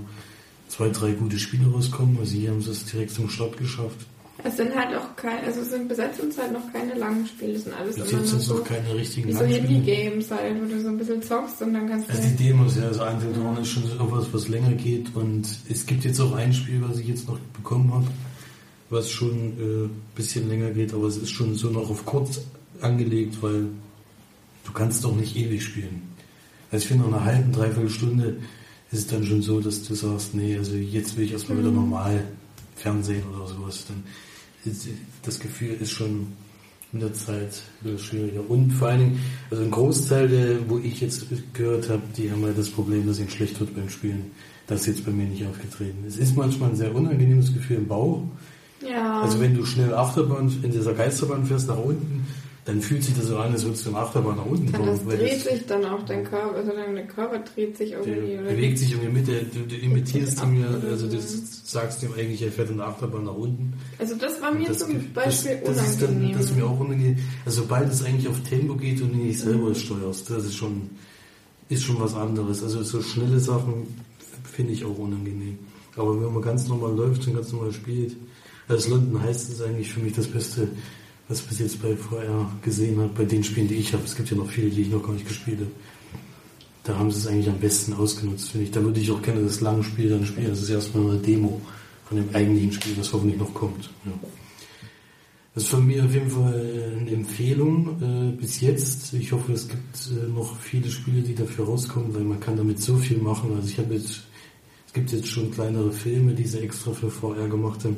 zwei, drei gute Spiele rauskommen. Also hier haben sie es direkt zum Start geschafft. Es sind halt auch keine, also es sind bis jetzt halt noch keine langen Spiele, es sind alles Bis jetzt sind so, noch keine richtigen so. Handy-Games halt, wo du so ein bisschen zockst und dann kannst du... Also die Demos, ja, also Until Dawn ist schon so was, was länger geht und es gibt jetzt auch ein Spiel, was ich jetzt noch bekommen habe, was schon ein äh, bisschen länger geht, aber es ist schon so noch auf kurz angelegt, weil du kannst doch nicht ewig spielen. Also ich finde, nach einer halben, dreiviertel Stunde ist es dann schon so, dass du sagst, nee, also jetzt will ich erstmal wieder normal Fernsehen oder sowas. Dann ist, das Gefühl ist schon in der Zeit schwieriger. Und vor allen Dingen, also ein Großteil, der, wo ich jetzt gehört habe, die haben halt das Problem, dass ihnen schlecht wird beim Spielen. Das ist jetzt bei mir nicht aufgetreten. Es ist manchmal ein sehr unangenehmes Gefühl im Bauch. ja, Also wenn du schnell Achterbahn in dieser Geisterbahn fährst nach unten, dann fühlt sich das so an, als würdest du eine Achterbahn nach unten dann das dreht das- sich dann auch dein Körper, also dein Körper dreht sich irgendwie. der oder bewegt sich irgendwie mit, der, du, du imitierst ihm ja, Ab- also du sagst ihm eigentlich, er fährt in der Achterbahn nach unten. Also das war mir Das, zum das, Beispiel das, ist dann, unangenehm. das ist mir auch unangenehm. Also sobald es eigentlich auf Tempo geht und du nicht selber steuerst, das ist schon, ist schon was anderes. Also so schnelle Sachen finde ich auch unangenehm. Aber wenn man ganz normal läuft und ganz normal spielt, als London heißt es eigentlich für mich das Beste, was bis jetzt bei VR gesehen habe, bei den Spielen, die ich habe. Es gibt ja noch viele, die ich noch gar nicht gespielt habe. Da haben sie es eigentlich am besten ausgenutzt, finde ich. Da würde ich auch gerne das lange Spiel dann spielen. Das ist erstmal eine Demo von dem eigentlichen Spiel, das hoffentlich noch kommt. Ja. Das ist von mir auf jeden Fall eine Empfehlung äh, bis jetzt. Ich hoffe, es gibt äh, noch viele Spiele, die dafür rauskommen, weil man kann damit so viel machen. Also ich habe jetzt, es gibt jetzt schon kleinere Filme, die sie extra für VR gemacht haben.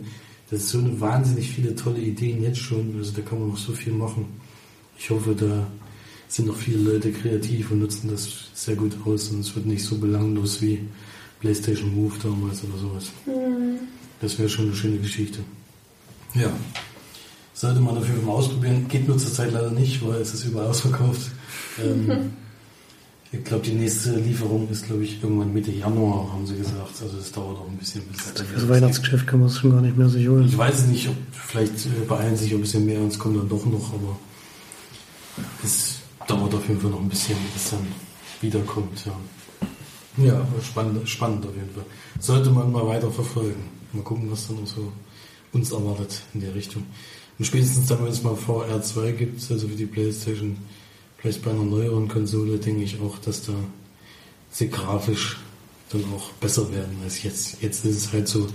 Das ist so eine wahnsinnig viele tolle Ideen jetzt schon. Also da kann man noch so viel machen. Ich hoffe, da sind noch viele Leute kreativ und nutzen das sehr gut aus und es wird nicht so belanglos wie PlayStation Move damals oder sowas. Hm. Das wäre schon eine schöne Geschichte. Ja. Sollte man auf jeden Fall mal ausprobieren. Geht nur zurzeit leider nicht, weil es ist überall ausverkauft. (laughs) Ähm, ich glaube, die nächste Lieferung ist, glaube ich, irgendwann Mitte Januar, haben sie gesagt. Also es dauert auch ein bisschen. Bis Für das Weihnachtsgeschäft kann man es schon gar nicht mehr sich holen. Ich weiß es nicht, ob vielleicht äh, beeilen sich ein bisschen mehr und es kommt dann doch noch, aber es dauert auf jeden Fall noch ein bisschen, bis es dann wiederkommt. Ja, ja aber spannend, spannend auf jeden Fall. Sollte man mal weiter verfolgen. Mal gucken, was dann noch so uns erwartet in der Richtung. Und spätestens dann, wenn es mal VR2 gibt, also für die Playstation, vielleicht bei einer neueren Konsole, denke ich auch, dass da sie grafisch dann auch besser werden als jetzt. Jetzt ist es halt so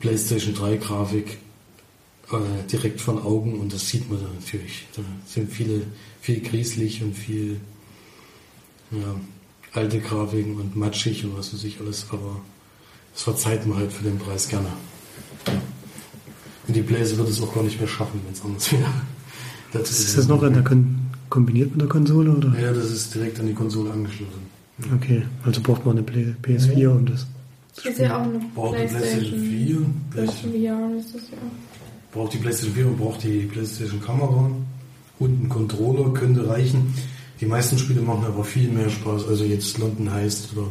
PlayStation 3 Grafik äh, direkt von Augen und das sieht man dann natürlich. Da sind viele, viel grieselig und viel ja, alte Grafiken und matschig und was weiß ich alles, aber das verzeiht man halt für den Preis gerne. Und die Blaze wird es auch gar nicht mehr schaffen, wenn es anders (laughs) wäre. Das Ist das noch in der Kon kombiniert mit der Konsole oder? Ja, das ist direkt an die Konsole angeschlossen. Okay, also braucht man eine Play- PS4 um das zu Ist ja auch eine Braucht die PlayStation 4, PlayStation VR ist das ja. braucht die PlayStation 4 und braucht die PlayStation Kamera und ein Controller könnte reichen. Die meisten Spiele machen aber viel mehr Spaß. Also jetzt London heißt oder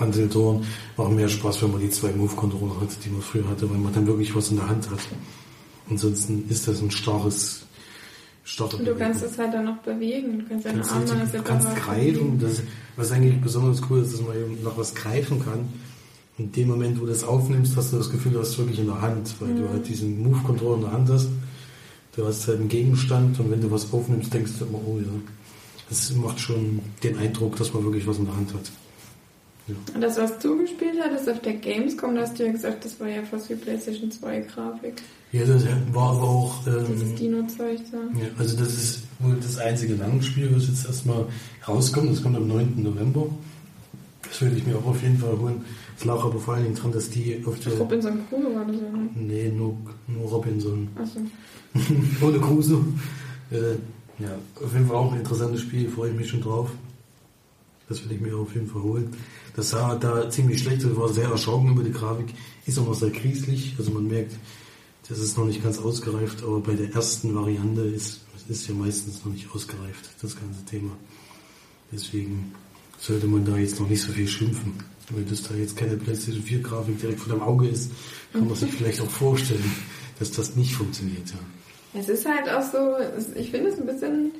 Until Dawn machen mehr Spaß, wenn man die zwei Move-Controller hat, die man früher hatte, weil man dann wirklich was in der Hand hat. Ansonsten ist das ein starres, starre Und du kannst es halt dann noch bewegen. Du kannst deine kannst, Arme richtig, du kannst greifen. Das, was eigentlich besonders cool ist, dass man eben nach was greifen kann. In dem Moment, wo du das aufnimmst, hast du das Gefühl, du hast es wirklich in der Hand, weil du halt diesen Move-Controller in der Hand hast. Du hast halt einen Gegenstand und wenn du was aufnimmst, denkst du immer, oh ja. es macht schon den Eindruck, dass man wirklich was in der Hand hat. Ja. Und das, was du gespielt hattest auf der Gamescom, da hast du ja gesagt, das war ja fast wie PlayStation 2 Grafik. Ja, das war aber auch. Ähm, Dieses Dino-Zeug da. Ja, also das ist wohl das einzige Langspiel, was jetzt erstmal rauskommt. Das kommt am 9. November. Das würde ich mir auch auf jeden Fall holen. Es lag aber vor allen Dingen dran, dass die auf der. Robinson Crusoe war das ja, ne? Nee, nur, nur Robinson. Achso. Ohne (laughs) Crusoe. Äh, ja, auf jeden Fall auch ein interessantes Spiel, freue ich mich schon drauf. Das will ich mir auf jeden Fall holen. Das sah da ziemlich schlecht aus, war sehr erschrocken über die Grafik, ist auch noch sehr krieslich, also man merkt, das ist noch nicht ganz ausgereift, aber bei der ersten Variante ist, ist ja meistens noch nicht ausgereift, das ganze Thema. Deswegen sollte man da jetzt noch nicht so viel schimpfen. Wenn das da jetzt keine PlayStation 4 Grafik direkt vor dem Auge ist, kann man sich vielleicht auch vorstellen, dass das nicht funktioniert. Ja. Es ist halt auch so, ich finde es ein bisschen,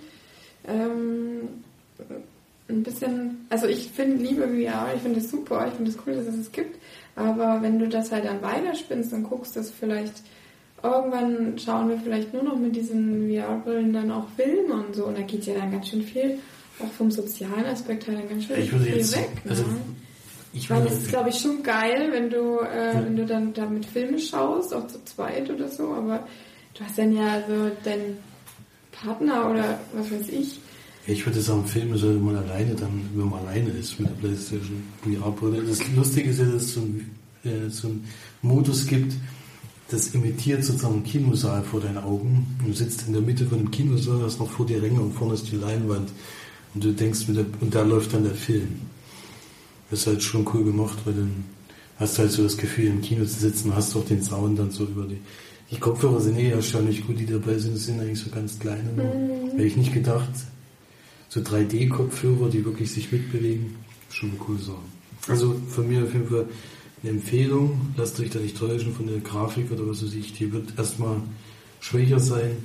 ähm, ein bisschen, also ich finde Liebe VR, ich finde es super, ich finde es cool, dass es es gibt, aber wenn du das halt dann weiterspinnst und guckst, dass vielleicht irgendwann schauen wir vielleicht nur noch mit diesen VR-Brillen dann auch Filme und so und da geht ja dann ganz schön viel auch vom sozialen Aspekt halt dann ganz schön viel jetzt, weg. Also, ne? Ich Weil es ist, glaube ich, schon geil, wenn du, äh, ja. wenn du dann damit Filme schaust, auch zu zweit oder so, aber du hast dann ja so deinen Partner oder was weiß ich. Ich würde sagen, Filme sollte man alleine dann, wenn man alleine ist mit der Playstation VR-Brille. Das Lustige ist ja, dass es so, ein, äh, so einen Modus gibt, das imitiert sozusagen einen Kinosaal vor deinen Augen. Du sitzt in der Mitte von dem Kinosaal, hast noch vor dir Ränge und vorne ist die Leinwand. Und du denkst, mit der, und da läuft dann der Film. Das ist halt schon cool gemacht, weil dann hast du halt so das Gefühl, im Kino zu sitzen, hast auch den Sound dann so über die. Die Kopfhörer sind eh erstaunlich gut, die dabei sind, das sind eigentlich so ganz kleine. Mhm. Hätte ich nicht gedacht. So 3D-Kopfhörer, die wirklich sich mitbewegen. Schon eine coole Sache. Also von mir auf jeden Fall eine Empfehlung. Lasst euch da nicht täuschen von der Grafik oder was weiß ich. Die wird erstmal schwächer sein.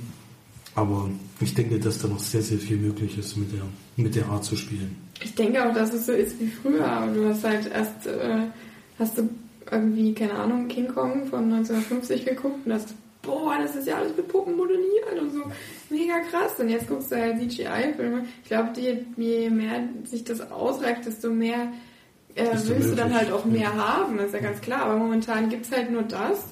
Aber ich denke, dass da noch sehr, sehr viel möglich ist, mit der, mit der Art zu spielen. Ich denke auch, dass es so ist wie früher. Du hast halt erst, äh, hast du irgendwie, keine Ahnung, King Kong von 1950 geguckt und hast, boah, das ist ja alles mit Puppen modelliert und so. Mega krass. Und jetzt guckst du halt CGI-Filme. Ich glaube, je mehr sich das ausreicht, desto mehr äh, willst du dann halt auch mehr haben. Das ist ja ganz klar. Aber momentan gibt es halt nur das.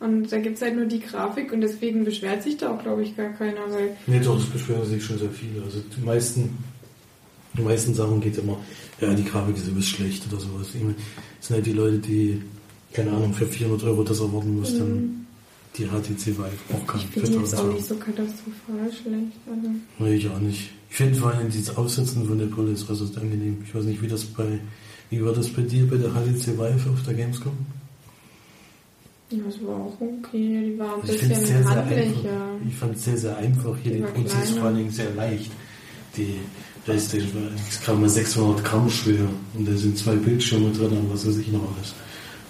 Und da gibt es halt nur die Grafik und deswegen beschwert sich da auch, glaube ich, gar keiner. Weil nee, doch, es beschweren sich schon sehr viele. Also die meisten die meisten Sachen geht immer, ja, die Grafik ist übelst schlecht oder sowas. Ich meine, das sind halt die Leute, die, keine Ahnung, für 400 Euro das erwarten muss, mhm. dann die HTC Vive auch kann. Ich finde jetzt auch nicht so katastrophal schlecht. Also. Nee, ich auch nicht. Ich finde vor allem dieses Aufsetzen von der Brille ist äußerst angenehm. Ich weiß nicht, wie das bei, wie war das bei dir bei der HTC Vive auf der Gamescom? Ja, das war auch okay. Die war ein also bisschen sehr, handlicher. Sehr ich fand es sehr, sehr einfach. Hier die, die ist vor allen Dingen sehr leicht. Die, Playstation ist gerade mal 600 Gramm schwer und da sind zwei Bildschirme drin und was weiß ich noch alles.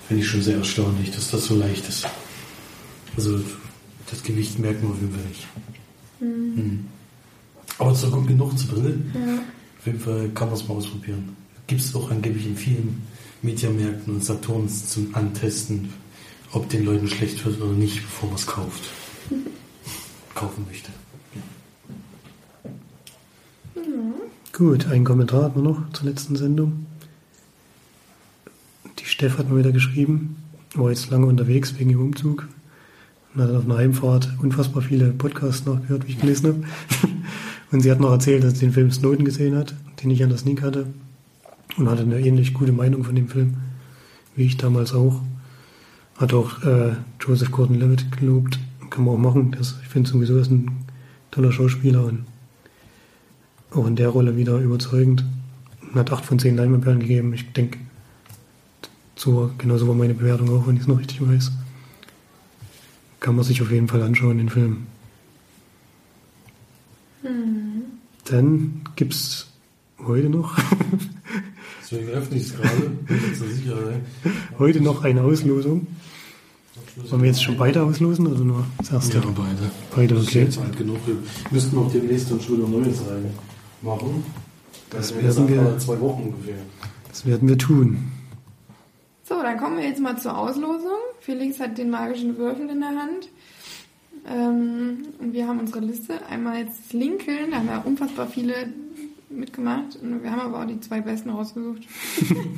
Finde ich schon sehr erstaunlich, dass das so leicht ist. Also das Gewicht merkt man auf jeden Fall nicht. Mhm. Mhm. Aber es ist gut genug zur Brille. Ja. Auf jeden Fall kann man es mal ausprobieren. Gibt es auch angeblich in vielen Mediamärkten und Saturns zum Antesten, ob den Leuten schlecht wird oder nicht, bevor man es kauft. (laughs) Kaufen möchte. Gut, ein Kommentar hat man noch zur letzten Sendung. Die Steff hat mal wieder geschrieben, war jetzt lange unterwegs wegen dem Umzug und hat auf einer Heimfahrt unfassbar viele Podcasts nachgehört, wie ich gelesen habe. (laughs) Und sie hat noch erzählt, dass sie den Film Snowden gesehen hat, den ich an der Sneak hatte und hatte eine ähnlich gute Meinung von dem Film, wie ich damals auch. Hat auch äh, Joseph Gordon-Levitt gelobt, kann man auch machen. Das, ich finde sowieso, er ist ein toller Schauspieler und auch in der Rolle wieder überzeugend. Hat 8 von 10 Leinwandperlen gegeben. Ich denke, so, genauso war meine Bewertung auch, wenn ich es noch richtig weiß. Kann man sich auf jeden Fall anschauen, den Film. Mhm. Dann gibt es heute noch. (laughs) Deswegen öffne ich es gerade, (laughs) zur Sicherheit. Heute noch eine Auslosung. Wollen wir jetzt schon beide auslosen oder nur das erste? Ja, beide. Beide, okay. Das ist jetzt alt genug. Wir müssten noch demnächst dann schon wieder Neues rein machen. Das, das werden wir zwei Wochen ungefähr. Das werden wir tun. So, dann kommen wir jetzt mal zur Auslosung. Felix hat den magischen Würfel in der Hand. Ähm, und wir haben unsere Liste. Einmal jetzt Lincoln, da haben wir unfassbar viele mitgemacht. Und wir haben aber auch die zwei Besten rausgesucht.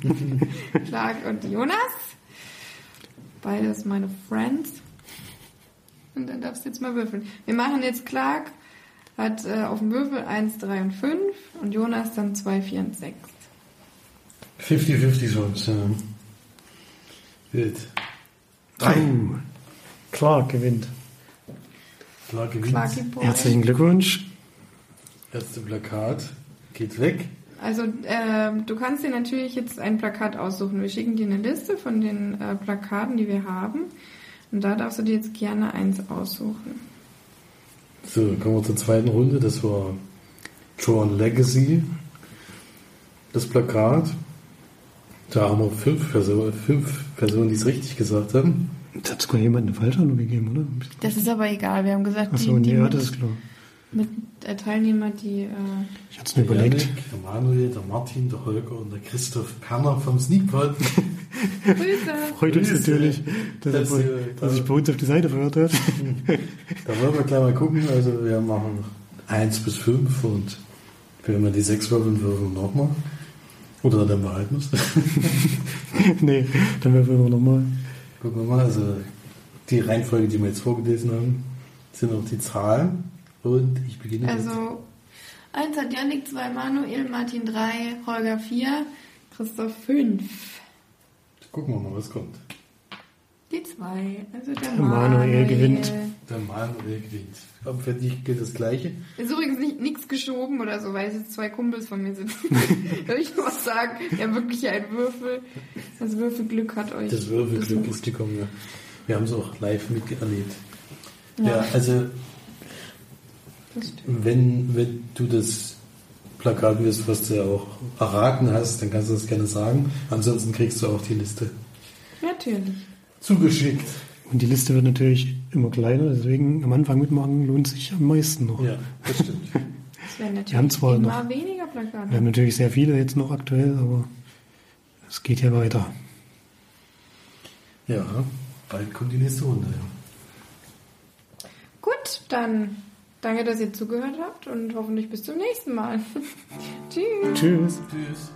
(laughs) Clark und Jonas. Beides meine Friends. Und dann darfst du jetzt mal würfeln. Wir machen jetzt Clark hat äh, auf dem Würfel 1, 3 und 5 und Jonas dann 2, 4 und 6. 50-50 sonst, ja. Gut. Oh, Clark gewinnt. Klar gewinnt. Clarky Boy. Herzlichen Glückwunsch. Erste Plakat geht weg. Also ähm, du kannst dir natürlich jetzt ein Plakat aussuchen. Wir schicken dir eine Liste von den äh, Plakaten, die wir haben. Und da darfst du dir jetzt gerne eins aussuchen. So, kommen wir zur zweiten Runde. Das war Tron Legacy. Das Plakat. Da haben wir fünf Personen, fünf Personen, die es richtig gesagt haben. Jetzt hat sogar jemand eine falsche Antwort gegeben, oder? Das ist aber egal. Wir haben gesagt, Achso, die, die nee, ja, das ist klar. Mit äh, Teilnehmer, die... Äh, Ich hatte es mir überlegt. Janik, der Manuel, der Martin, der Holger und der Christoph Perner vom Sneakpot. (laughs) Grüße! Freut uns Grüße. natürlich, dass, Das, er, dass sich bei uns auf die Seite verirrt hat. (laughs) Da wollen wir gleich mal gucken. Also wir machen 1 bis 5 und wenn wir die 6 würfeln, würfeln wir nochmal. Oder dann behalten wir es. (laughs) nee, dann würfeln wir nochmal. Gucken wir mal. Also die Reihenfolge, die wir jetzt vorgelesen haben, sind auch die Zahlen. Und ich beginne mit Also, eins hat Janik, zwei Manuel, Martin drei, Holger vier, Christoph fünf. Gucken wir mal, was kommt. Die zwei. Also der Der Manuel gewinnt. Der Manuel gewinnt. Aber für dich gilt das Gleiche. Ist übrigens nicht nichts geschoben oder so, weil es jetzt zwei Kumpels von mir sind. (laughs) Soll ich nur was sagen? Wir haben wirklich ein Würfel. Das Würfelglück hat euch. Das Würfelglück besucht. ist gekommen, ja. Wir haben es auch live miterlebt. Ja. Ja, also. Wenn, wenn du das Plakat wirst, was du ja auch erraten hast, dann kannst du das gerne sagen. Ansonsten kriegst du auch die Liste Natürlich. zugeschickt. Und die Liste wird natürlich immer kleiner, deswegen am Anfang mitmachen lohnt sich am meisten noch. Ja, das stimmt. Werden natürlich Wir haben zwar immer noch- weniger Plakate. Wir haben natürlich sehr viele jetzt noch aktuell, aber es geht ja weiter. ja, bald kommt die nächste Runde. Ja. Gut, dann Danke, dass ihr zugehört habt und hoffentlich bis zum nächsten Mal. (laughs) Tschüss. Tschüss. Tschüss.